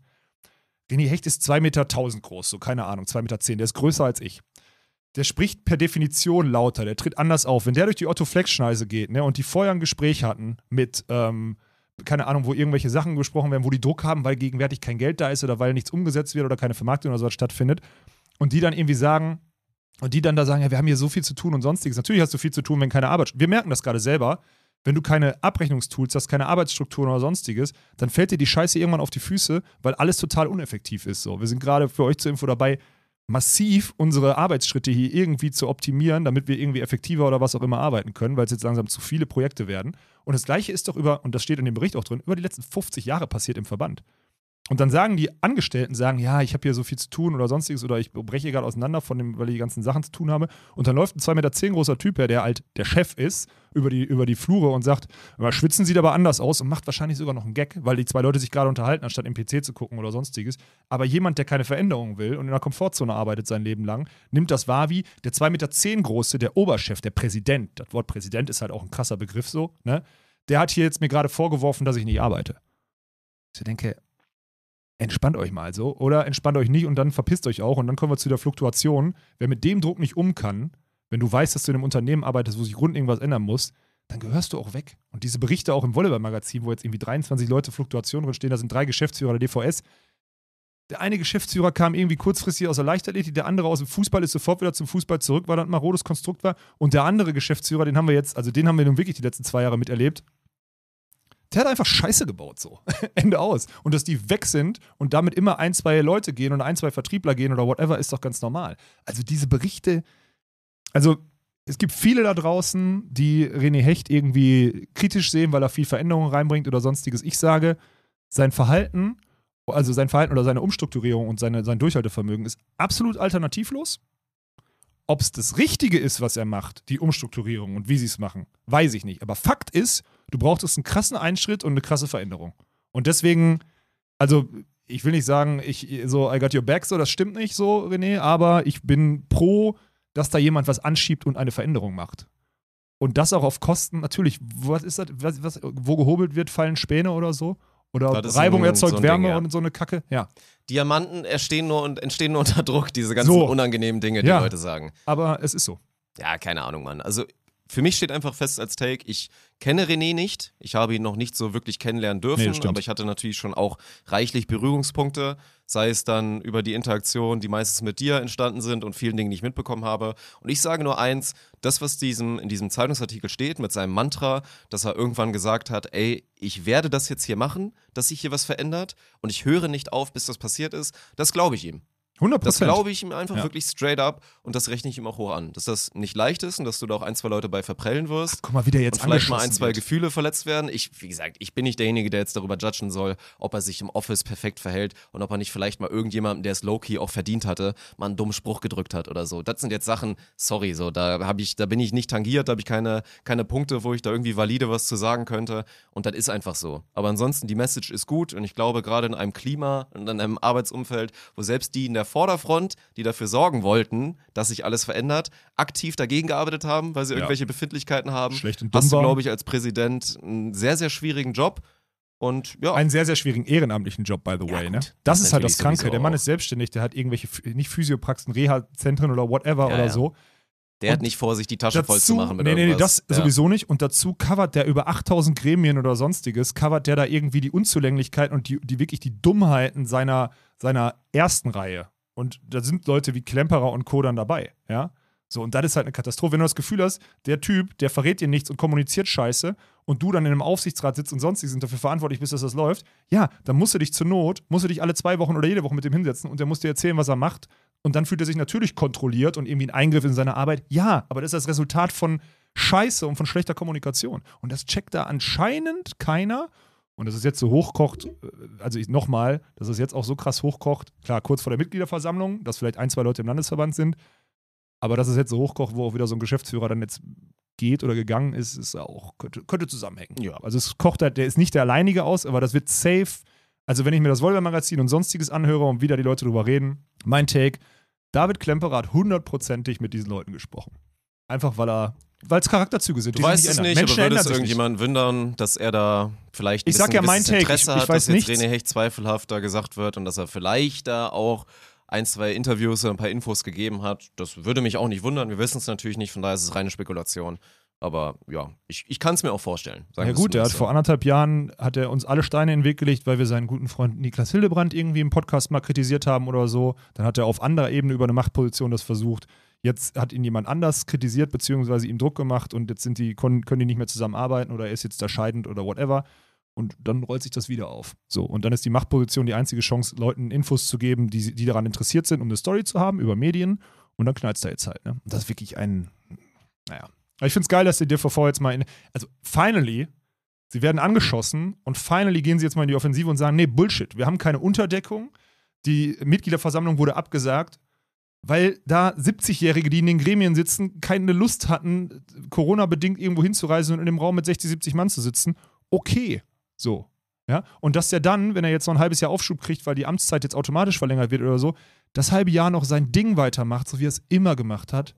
René Hecht ist 2,10 Meter groß, so keine Ahnung, 2,10 Meter. Der ist größer als ich der spricht per Definition lauter, der tritt anders auf. Wenn der durch die Otto-Flex-Schneise geht ne, und die vorher ein Gespräch hatten mit, ähm, keine Ahnung, wo irgendwelche Sachen besprochen werden, wo die Druck haben, weil gegenwärtig kein Geld da ist oder weil nichts umgesetzt wird oder keine Vermarktung oder sowas stattfindet und die dann irgendwie sagen, und die dann da sagen, ja, wir haben hier so viel zu tun und sonstiges. Natürlich hast du viel zu tun, wenn keine Arbeit. Wir merken das gerade selber. Wenn du keine Abrechnungstools hast, keine Arbeitsstrukturen oder sonstiges, dann fällt dir die Scheiße irgendwann auf die Füße, weil alles total uneffektiv ist. So. Wir sind gerade für euch zur Info dabei, massiv unsere Arbeitsschritte hier irgendwie zu optimieren, damit wir irgendwie effektiver oder was auch immer arbeiten können, weil es jetzt langsam zu viele Projekte werden. Und das Gleiche ist doch über, und das steht in dem Bericht auch drin, über die letzten 50 Jahre passiert im Verband. Und dann sagen die Angestellten, sagen, ja, ich habe hier so viel zu tun oder sonstiges oder ich breche gerade auseinander von dem, weil ich die ganzen Sachen zu tun habe. Und dann läuft ein 2,10 Meter großer Typ her, der halt der Chef ist, über die, über die Flure und sagt, schwitzen sieht aber anders aus und macht wahrscheinlich sogar noch einen Gag, weil die zwei Leute sich gerade unterhalten, anstatt im PC zu gucken oder sonstiges. Aber jemand, der keine Veränderung will und in der Komfortzone arbeitet sein Leben lang, nimmt das wahr wie der 2,10 Meter große, der Oberchef, der Präsident. Das Wort Präsident ist halt auch ein krasser Begriff so, ne? Der hat hier jetzt mir gerade vorgeworfen, dass ich nicht arbeite. Ich denke, entspannt euch mal so oder entspannt euch nicht und dann verpisst euch auch und dann kommen wir zu der Fluktuation. Wer mit dem Druck nicht um kann, wenn du weißt, dass du in einem Unternehmen arbeitest, wo sich rund irgendwas ändern muss, dann gehörst du auch weg. Und diese Berichte auch im Volleyball-Magazin, wo jetzt irgendwie 23 Leute Fluktuation drin stehen, da sind drei Geschäftsführer der DVS. Der eine Geschäftsführer kam irgendwie kurzfristig aus der Leichtathletik, der andere aus dem Fußball ist sofort wieder zum Fußball zurück, weil das ein marodes Konstrukt war. Und der andere Geschäftsführer, den haben wir jetzt, also den haben wir nun wirklich die letzten zwei Jahre miterlebt, der hat einfach Scheiße gebaut, so. (laughs) Ende aus. Und dass die weg sind und damit immer ein, zwei Leute gehen und ein, zwei Vertriebler gehen oder whatever, ist doch ganz normal. Also diese Berichte, also es gibt viele da draußen, die René Hecht irgendwie kritisch sehen, weil er viel Veränderung reinbringt oder sonstiges. Ich sage, sein Verhalten, also sein Verhalten oder seine Umstrukturierung und seine, sein Durchhaltevermögen ist absolut alternativlos. Ob es das Richtige ist, was er macht, die Umstrukturierung und wie sie es machen, weiß ich nicht. Aber Fakt ist, du brauchtest einen krassen Einschritt und eine krasse Veränderung. Und deswegen, also ich will nicht sagen, ich so, I got your back, so, das stimmt nicht so, René, aber ich bin pro, dass da jemand was anschiebt und eine Veränderung macht. Und das auch auf Kosten, natürlich, was ist das, was, was, wo gehobelt wird, fallen Späne oder so? Oder Reibung erzeugt so Wärme Ding, ja. und so eine Kacke? Ja. Diamanten entstehen nur, und entstehen nur unter Druck, diese ganzen So. unangenehmen Dinge, die Ja. Leute sagen. Aber es ist so. Ja, keine Ahnung, Mann. Also für mich steht einfach fest als Take, ich kenne René nicht. Ich habe ihn noch nicht so wirklich kennenlernen Nee, dürfen, stimmt. aber ich hatte natürlich schon auch reichlich Berührungspunkte, sei es dann über die Interaktion, die meistens mit dir entstanden sind und vielen Dingen, die ich mitbekommen habe. Und ich sage nur eins, das, was diesem, in diesem Zeitungsartikel steht, mit seinem Mantra, dass er irgendwann gesagt hat, ey, ich werde das jetzt hier machen, dass sich hier was verändert und ich höre nicht auf, bis das passiert ist, das glaube ich ihm. 100 Das Prozent. glaube ich ihm einfach Ja. wirklich straight up und das rechne ich ihm auch hoch an. Dass das nicht leicht ist und dass du da auch ein, zwei Leute bei verprellen wirst. Guck mal, wie der jetzt und vielleicht mal ein, zwei wird. Gefühle verletzt werden. Ich, wie gesagt, ich bin nicht derjenige, der jetzt darüber judgen soll, ob er sich im Office perfekt verhält und ob er nicht vielleicht mal irgendjemandem, der es low-key auch verdient hatte, mal einen dummen Spruch gedrückt hat oder so. Das sind jetzt Sachen, sorry, so, da habe ich, da bin ich nicht tangiert, da habe ich keine, keine Punkte, wo ich da irgendwie valide was zu sagen könnte. Und das ist einfach so. Aber ansonsten, die Message ist gut und ich glaube, gerade in einem Klima und in einem Arbeitsumfeld, wo selbst die in der Vorderfront, die dafür sorgen wollten, dass sich alles verändert, aktiv dagegen gearbeitet haben, weil sie Ja. irgendwelche Befindlichkeiten haben, Schlecht und dumm hast du, glaube ich, als Präsident einen sehr, sehr schwierigen Job. Und ja, Einen sehr, sehr schwierigen ehrenamtlichen Job, by the way. Ne? Das Das ist halt das Kranke. Der Mann ist selbstständig, der hat irgendwelche, nicht Physiopraxen, Reha-Zentren oder whatever Ja, oder so. der hat und nicht vor, sich die Tasche voll zu machen mit nee, nee, nee, das Ja. sowieso nicht. Und dazu covert der über 8000 Gremien oder sonstiges, covert der da irgendwie die Unzulänglichkeiten und die, die wirklich die Dummheiten seiner, seiner ersten Reihe. Und da sind Leute wie Klemperer und Co. dann dabei, ja. So, und das ist halt eine Katastrophe. Wenn du das Gefühl hast, der Typ, der verrät dir nichts und kommuniziert Scheiße und du dann in einem Aufsichtsrat sitzt und sonstiges und dafür verantwortlich bist, dass das läuft, ja, dann musst du dich zur Not, musst du dich alle zwei Wochen oder jede Woche mit dem hinsetzen und der muss dir erzählen, was er macht. Und dann fühlt er sich natürlich kontrolliert und irgendwie ein Eingriff in seine Arbeit. Ja, aber das ist das Resultat von Scheiße und von schlechter Kommunikation. Und das checkt da anscheinend keiner. Und dass es jetzt so hochkocht, äh, also ich nochmal, dass es jetzt auch so krass hochkocht, klar, kurz vor der Mitgliederversammlung, dass vielleicht ein, zwei Leute im Landesverband sind, aber dass es jetzt so hochkocht, wo auch wieder so ein Geschäftsführer dann jetzt geht oder gegangen ist, ist auch, könnte, könnte zusammenhängen. Ja. Also es kocht halt, der ist nicht der alleinige aus, aber das wird safe. Also wenn ich mir das Volver-Magazin und sonstiges anhöre und wieder die Leute drüber reden, mein Take, David Klemperer hat hundertprozentig mit diesen Leuten gesprochen. Einfach weil er, weil es Charakterzüge sind. Du weißt es ändern. nicht, Menschen aber es irgendjemand wundern, dass er da vielleicht ein Ich sag ja mein Take, Interesse ich- ich hat, weiß dass jetzt. René Hecht zweifelhafter gesagt wird und dass er vielleicht da auch ein, zwei Interviews oder ein paar Infos gegeben hat. Das würde mich auch nicht wundern. Wir wissen es natürlich nicht, von daher ist es reine Spekulation. Aber ja, ich, ich kann es mir auch vorstellen. Ja gut, er hat vor anderthalb Jahren hat er uns alle Steine in den Weg gelegt, weil wir seinen guten Freund Niklas Hildebrand irgendwie im Podcast mal kritisiert haben oder so. Dann hat er auf anderer Ebene über eine Machtposition das versucht. Jetzt hat ihn jemand anders kritisiert, beziehungsweise ihm Druck gemacht und jetzt sind die, können, die nicht mehr zusammenarbeiten oder er ist jetzt da scheidend oder whatever. Und dann rollt sich das wieder auf. So, und dann ist die Machtposition die einzige Chance, Leuten Infos zu geben, die, die daran interessiert sind, um eine Story zu haben über Medien. Und dann knallt es da jetzt halt. Ne? Und das ist wirklich ein, naja. Aber ich finde es geil, dass die DVV jetzt mal in. Also, finally, sie werden angeschossen und finally gehen sie jetzt mal in die Offensive und sagen: Nee, Bullshit, wir haben keine Unterdeckung. Die Mitgliederversammlung wurde abgesagt, weil da 70-Jährige, die in den Gremien sitzen, keine Lust hatten, Corona-bedingt irgendwo hinzureisen und in dem Raum mit 60, 70 Mann zu sitzen. Okay, so. Ja? Und dass der dann, wenn er jetzt noch ein halbes Jahr Aufschub kriegt, weil die Amtszeit jetzt automatisch verlängert wird oder so, das halbe Jahr noch sein Ding weitermacht, so wie er es immer gemacht hat.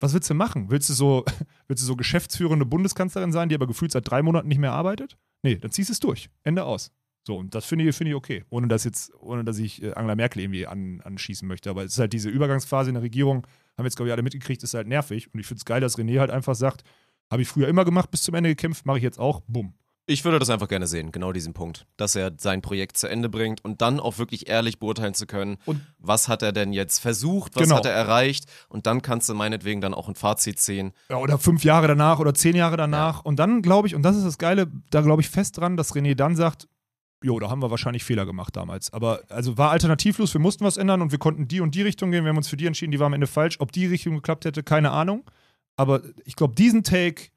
Was willst du machen? Willst du so, (laughs) willst du so geschäftsführende Bundeskanzlerin sein, die aber gefühlt seit drei Monaten nicht mehr arbeitet? Nee, dann ziehst du es durch. Ende aus. So, und das finde ich, finde ich okay. Ohne dass jetzt, ohne dass ich äh, Angela Merkel irgendwie an, anschießen möchte. Aber es ist halt diese Übergangsphase in der Regierung, haben jetzt, glaube ich, alle mitgekriegt, ist halt nervig. Und ich finde es geil, dass René halt einfach sagt, habe ich früher immer gemacht, bis zum Ende gekämpft, mache ich jetzt auch, bumm. Ich würde das einfach gerne sehen, genau diesen Punkt. Dass er sein Projekt zu Ende bringt und dann auch wirklich ehrlich beurteilen zu können, Und- was hat er denn jetzt versucht, was Genau. hat er erreicht und dann kannst du meinetwegen dann auch ein Fazit ziehen. Ja, oder fünf Jahre danach oder zehn Jahre danach. Und dann glaube ich, und das ist das Geile, da glaube ich fest dran, dass René dann sagt, jo, da haben wir wahrscheinlich Fehler gemacht damals. Aber also war alternativlos, wir mussten was ändern und wir konnten die und die Richtung gehen. Wir haben uns für die entschieden, die war am Ende falsch. Ob die Richtung geklappt hätte, keine Ahnung. Aber ich glaube, diesen Take,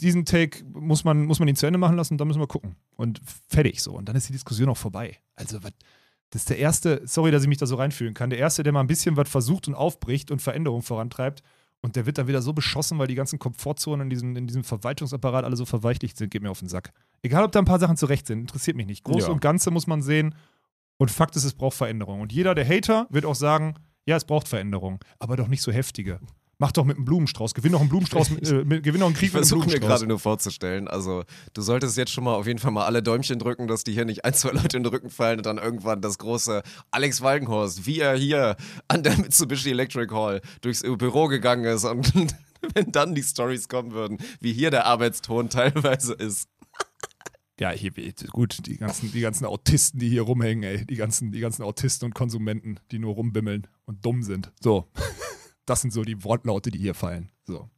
diesen Take muss man, muss man ihn zu Ende machen lassen und dann müssen wir gucken. Und fertig so. Und dann ist die Diskussion auch vorbei. Also, was. Das ist der erste, sorry, dass ich mich da so reinfühlen kann, der erste, der mal ein bisschen was versucht und aufbricht und Veränderung vorantreibt. Und der wird dann wieder so beschossen, weil die ganzen Komfortzonen in diesem, in diesem Verwaltungsapparat alle so verweichlicht sind, geht mir auf den Sack. Egal, ob da ein paar Sachen zurecht sind, interessiert mich nicht. Groß Ja. und Ganze muss man sehen. Und Fakt ist, es braucht Veränderung. Und jeder, der Hater, wird auch sagen, ja, es braucht Veränderung, aber doch nicht so heftige. Mach doch mit einem Blumenstrauß, gewinn doch einen Blumenstrauß, (laughs) äh, mit, gewinn doch einen Krieg Ich mit einem versuche mir Blumenstrauß. gerade nur vorzustellen, also du solltest jetzt schon mal auf jeden Fall mal alle Däumchen drücken, dass die hier nicht ein, zwei Leute in den Rücken fallen und dann irgendwann das große Alex Walkenhorst, wie er hier an der Mitsubishi Electric Hall durchs Büro gegangen ist und (laughs) wenn dann die Stories kommen würden, wie hier der Arbeitston (laughs) teilweise ist. Ja, hier, gut, die ganzen, die ganzen Autisten, die hier rumhängen, ey. Die ganzen, die ganzen Autisten und Konsumenten, die nur rumbimmeln und dumm sind. So. Das sind so die Wortlaute, die hier fallen. So.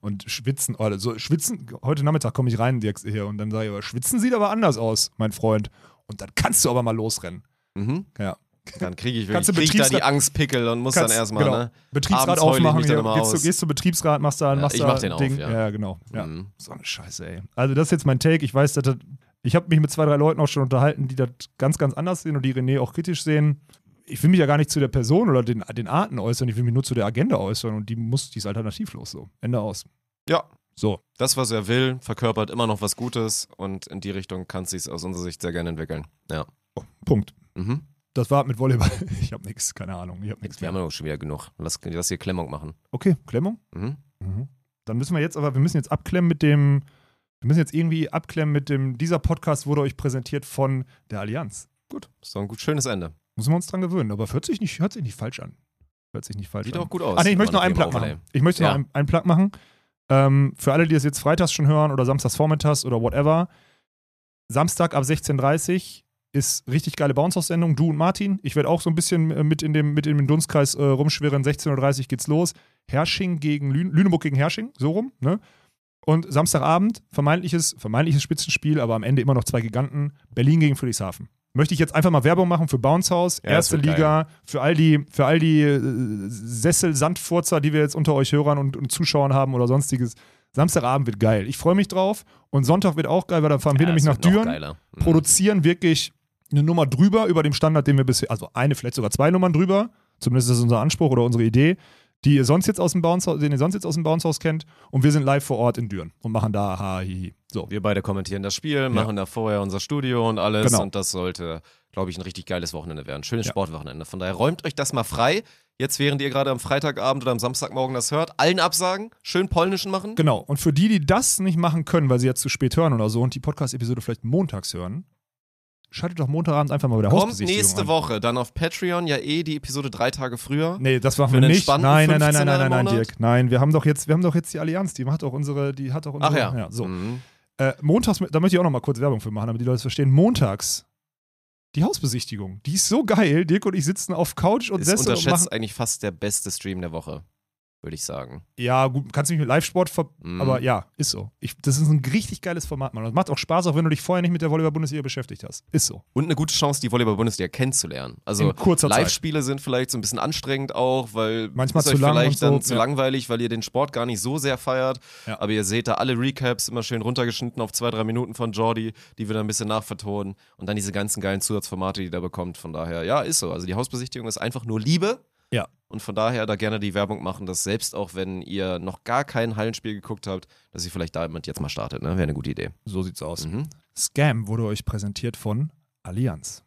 Und schwitzen, oder so, schwitzen, heute Nachmittag komme ich rein Dirk, hier und dann sage ich, aber schwitzen sieht aber anders aus, mein Freund. Und dann kannst du aber mal losrennen. Mhm. Ja. Dann kriege ich, wirklich, du krieg da die Angstpickel und muss Kannst- dann erstmal, genau. ne? Betriebsrat aufmachen, immer gehst, du, aus. gehst du Betriebsrat, machst da, Ja, machst ich da mach den ein auf, Ding. ja. ja, genau. Ja. Mhm. So eine Scheiße, ey. Also, das ist jetzt mein Take. Ich weiß, dass das, ich habe mich mit zwei, drei Leuten auch schon unterhalten, die das ganz, ganz anders sehen und die René auch kritisch sehen. Ich will mich ja gar nicht zu der Person oder den, den Arten äußern, ich will mich nur zu der Agenda äußern und die muss, die ist alternativlos so. Ende aus. Ja, So. das, was er will, verkörpert immer noch was Gutes und in die Richtung kann es sich aus unserer Sicht sehr gerne entwickeln. Ja. Punkt. Mhm. Das war mit Volleyball. (laughs) Ich habe nichts, keine Ahnung. Ich habe nichts Wir haben auch schon wieder genug. Lass, lass hier Klemmung machen. Okay, Klemmung. Mhm. Mhm. Dann müssen wir jetzt aber, wir müssen jetzt abklemmen mit dem, wir müssen jetzt irgendwie abklemmen mit dem, dieser Podcast wurde euch präsentiert von der Allianz. Gut, ist doch ein gut, schönes Ende. Müssen wir uns dran gewöhnen, aber hört sich nicht, hört sich nicht falsch an. Hört sich nicht falsch Sieht an. auch gut aus. Ah, nee, ich möchte noch einen Plug machen. Ich möchte Ja. noch einen, einen Plug machen. Ähm, für alle, die das jetzt freitags schon hören oder samstags vormittags oder whatever. Samstag ab 16.30 Uhr ist richtig geile Bounce-Sendung. Du und Martin. Ich werde auch so ein bisschen äh, mit in dem, mit in dem Dunstkreis äh, rumschwirren. 16.30 Uhr geht's los. Hersching gegen Lün Lüneburg gegen Hersching, so rum. Ne? Und Samstagabend, vermeintliches, vermeintliches Spitzenspiel, aber am Ende immer noch zwei Giganten. Berlin gegen Friedrichshafen. Möchte ich jetzt einfach mal Werbung machen für Bounce House, Ja, erste Liga, für all die, für all die äh, Sessel-Sandfurzer, die wir jetzt unter euch Hörern und, und Zuschauern haben oder sonstiges. Samstagabend wird geil. Ich freue mich drauf. Und Sonntag wird auch geil, weil dann fahren wir Ja, nämlich es nach Düren. Mhm. produzieren wirklich eine Nummer drüber über dem Standard, den wir bisher, also eine, vielleicht sogar zwei Nummern drüber. Zumindest ist das unser Anspruch oder unsere Idee, die ihr sonst jetzt aus dem Bounce, den ihr sonst jetzt aus dem Bounce-Haus kennt. Und wir sind live vor Ort in Düren und machen da ha, hi, hi. So. Wir beide kommentieren das Spiel, machen da vorher unser Studio und alles. Genau. Und das sollte, glaube ich, ein richtig geiles Wochenende werden. Schönes Ja. Sportwochenende. Von daher räumt euch das mal frei. Jetzt, während ihr gerade am Freitagabend oder am Samstagmorgen das hört, allen absagen, schön polnischen machen. Genau. Und für die, die das nicht machen können, weil sie jetzt zu spät hören oder so und die Podcast-Episode vielleicht montags hören, schaltet doch Montagabend einfach mal bei der Kommt nächste an. Woche dann auf Patreon ja eh die Episode drei Tage früher. Nee, das machen wir nicht. Nein, nein, nein, nein, 15er nein, nein, nein? Dirk. Nein, wir haben doch jetzt, wir haben doch jetzt die Allianz, die hat doch unsere, die hat doch unsere. Ach ja. so. Mhm. Äh, montags, da möchte ich auch noch mal kurz Werbung für machen, damit die Leute es verstehen. Montags die Hausbesichtigung. Die ist so geil. Dirk und ich sitzen auf Couch und Sessel und machen. unterschätzt eigentlich fast der beste Stream der Woche, würde ich sagen. Ja, gut, kannst mich mit Live-Sport ver Mhm. Aber ja, ist so. Ich, das ist ein richtig geiles Format, Mann. Und es macht auch Spaß, auch wenn du dich vorher nicht mit der Volleyball-Bundesliga beschäftigt hast. Ist so. Und eine gute Chance, die Volleyball-Bundesliga kennenzulernen. Also. Live-Spiele sind vielleicht so ein bisschen anstrengend auch, weil Manchmal ist zu euch lang vielleicht so, dann zu ja. langweilig, weil ihr den Sport gar nicht so sehr feiert. Ja. Aber ihr seht da alle Recaps immer schön runtergeschnitten auf zwei, drei Minuten von Jordi, die wir dann ein bisschen nachvertonen. Und dann diese ganzen geilen Zusatzformate, die da bekommt. Von daher, ja, ist so. Also die Hausbesichtigung ist einfach nur Liebe. Ja. Und von daher da gerne die Werbung machen, dass selbst auch wenn ihr noch gar kein Hallenspiel geguckt habt, dass ihr vielleicht damit jetzt mal startet. Ne? Wäre eine gute Idee. So sieht's aus. Mhm. Scam wurde euch präsentiert von Allianz.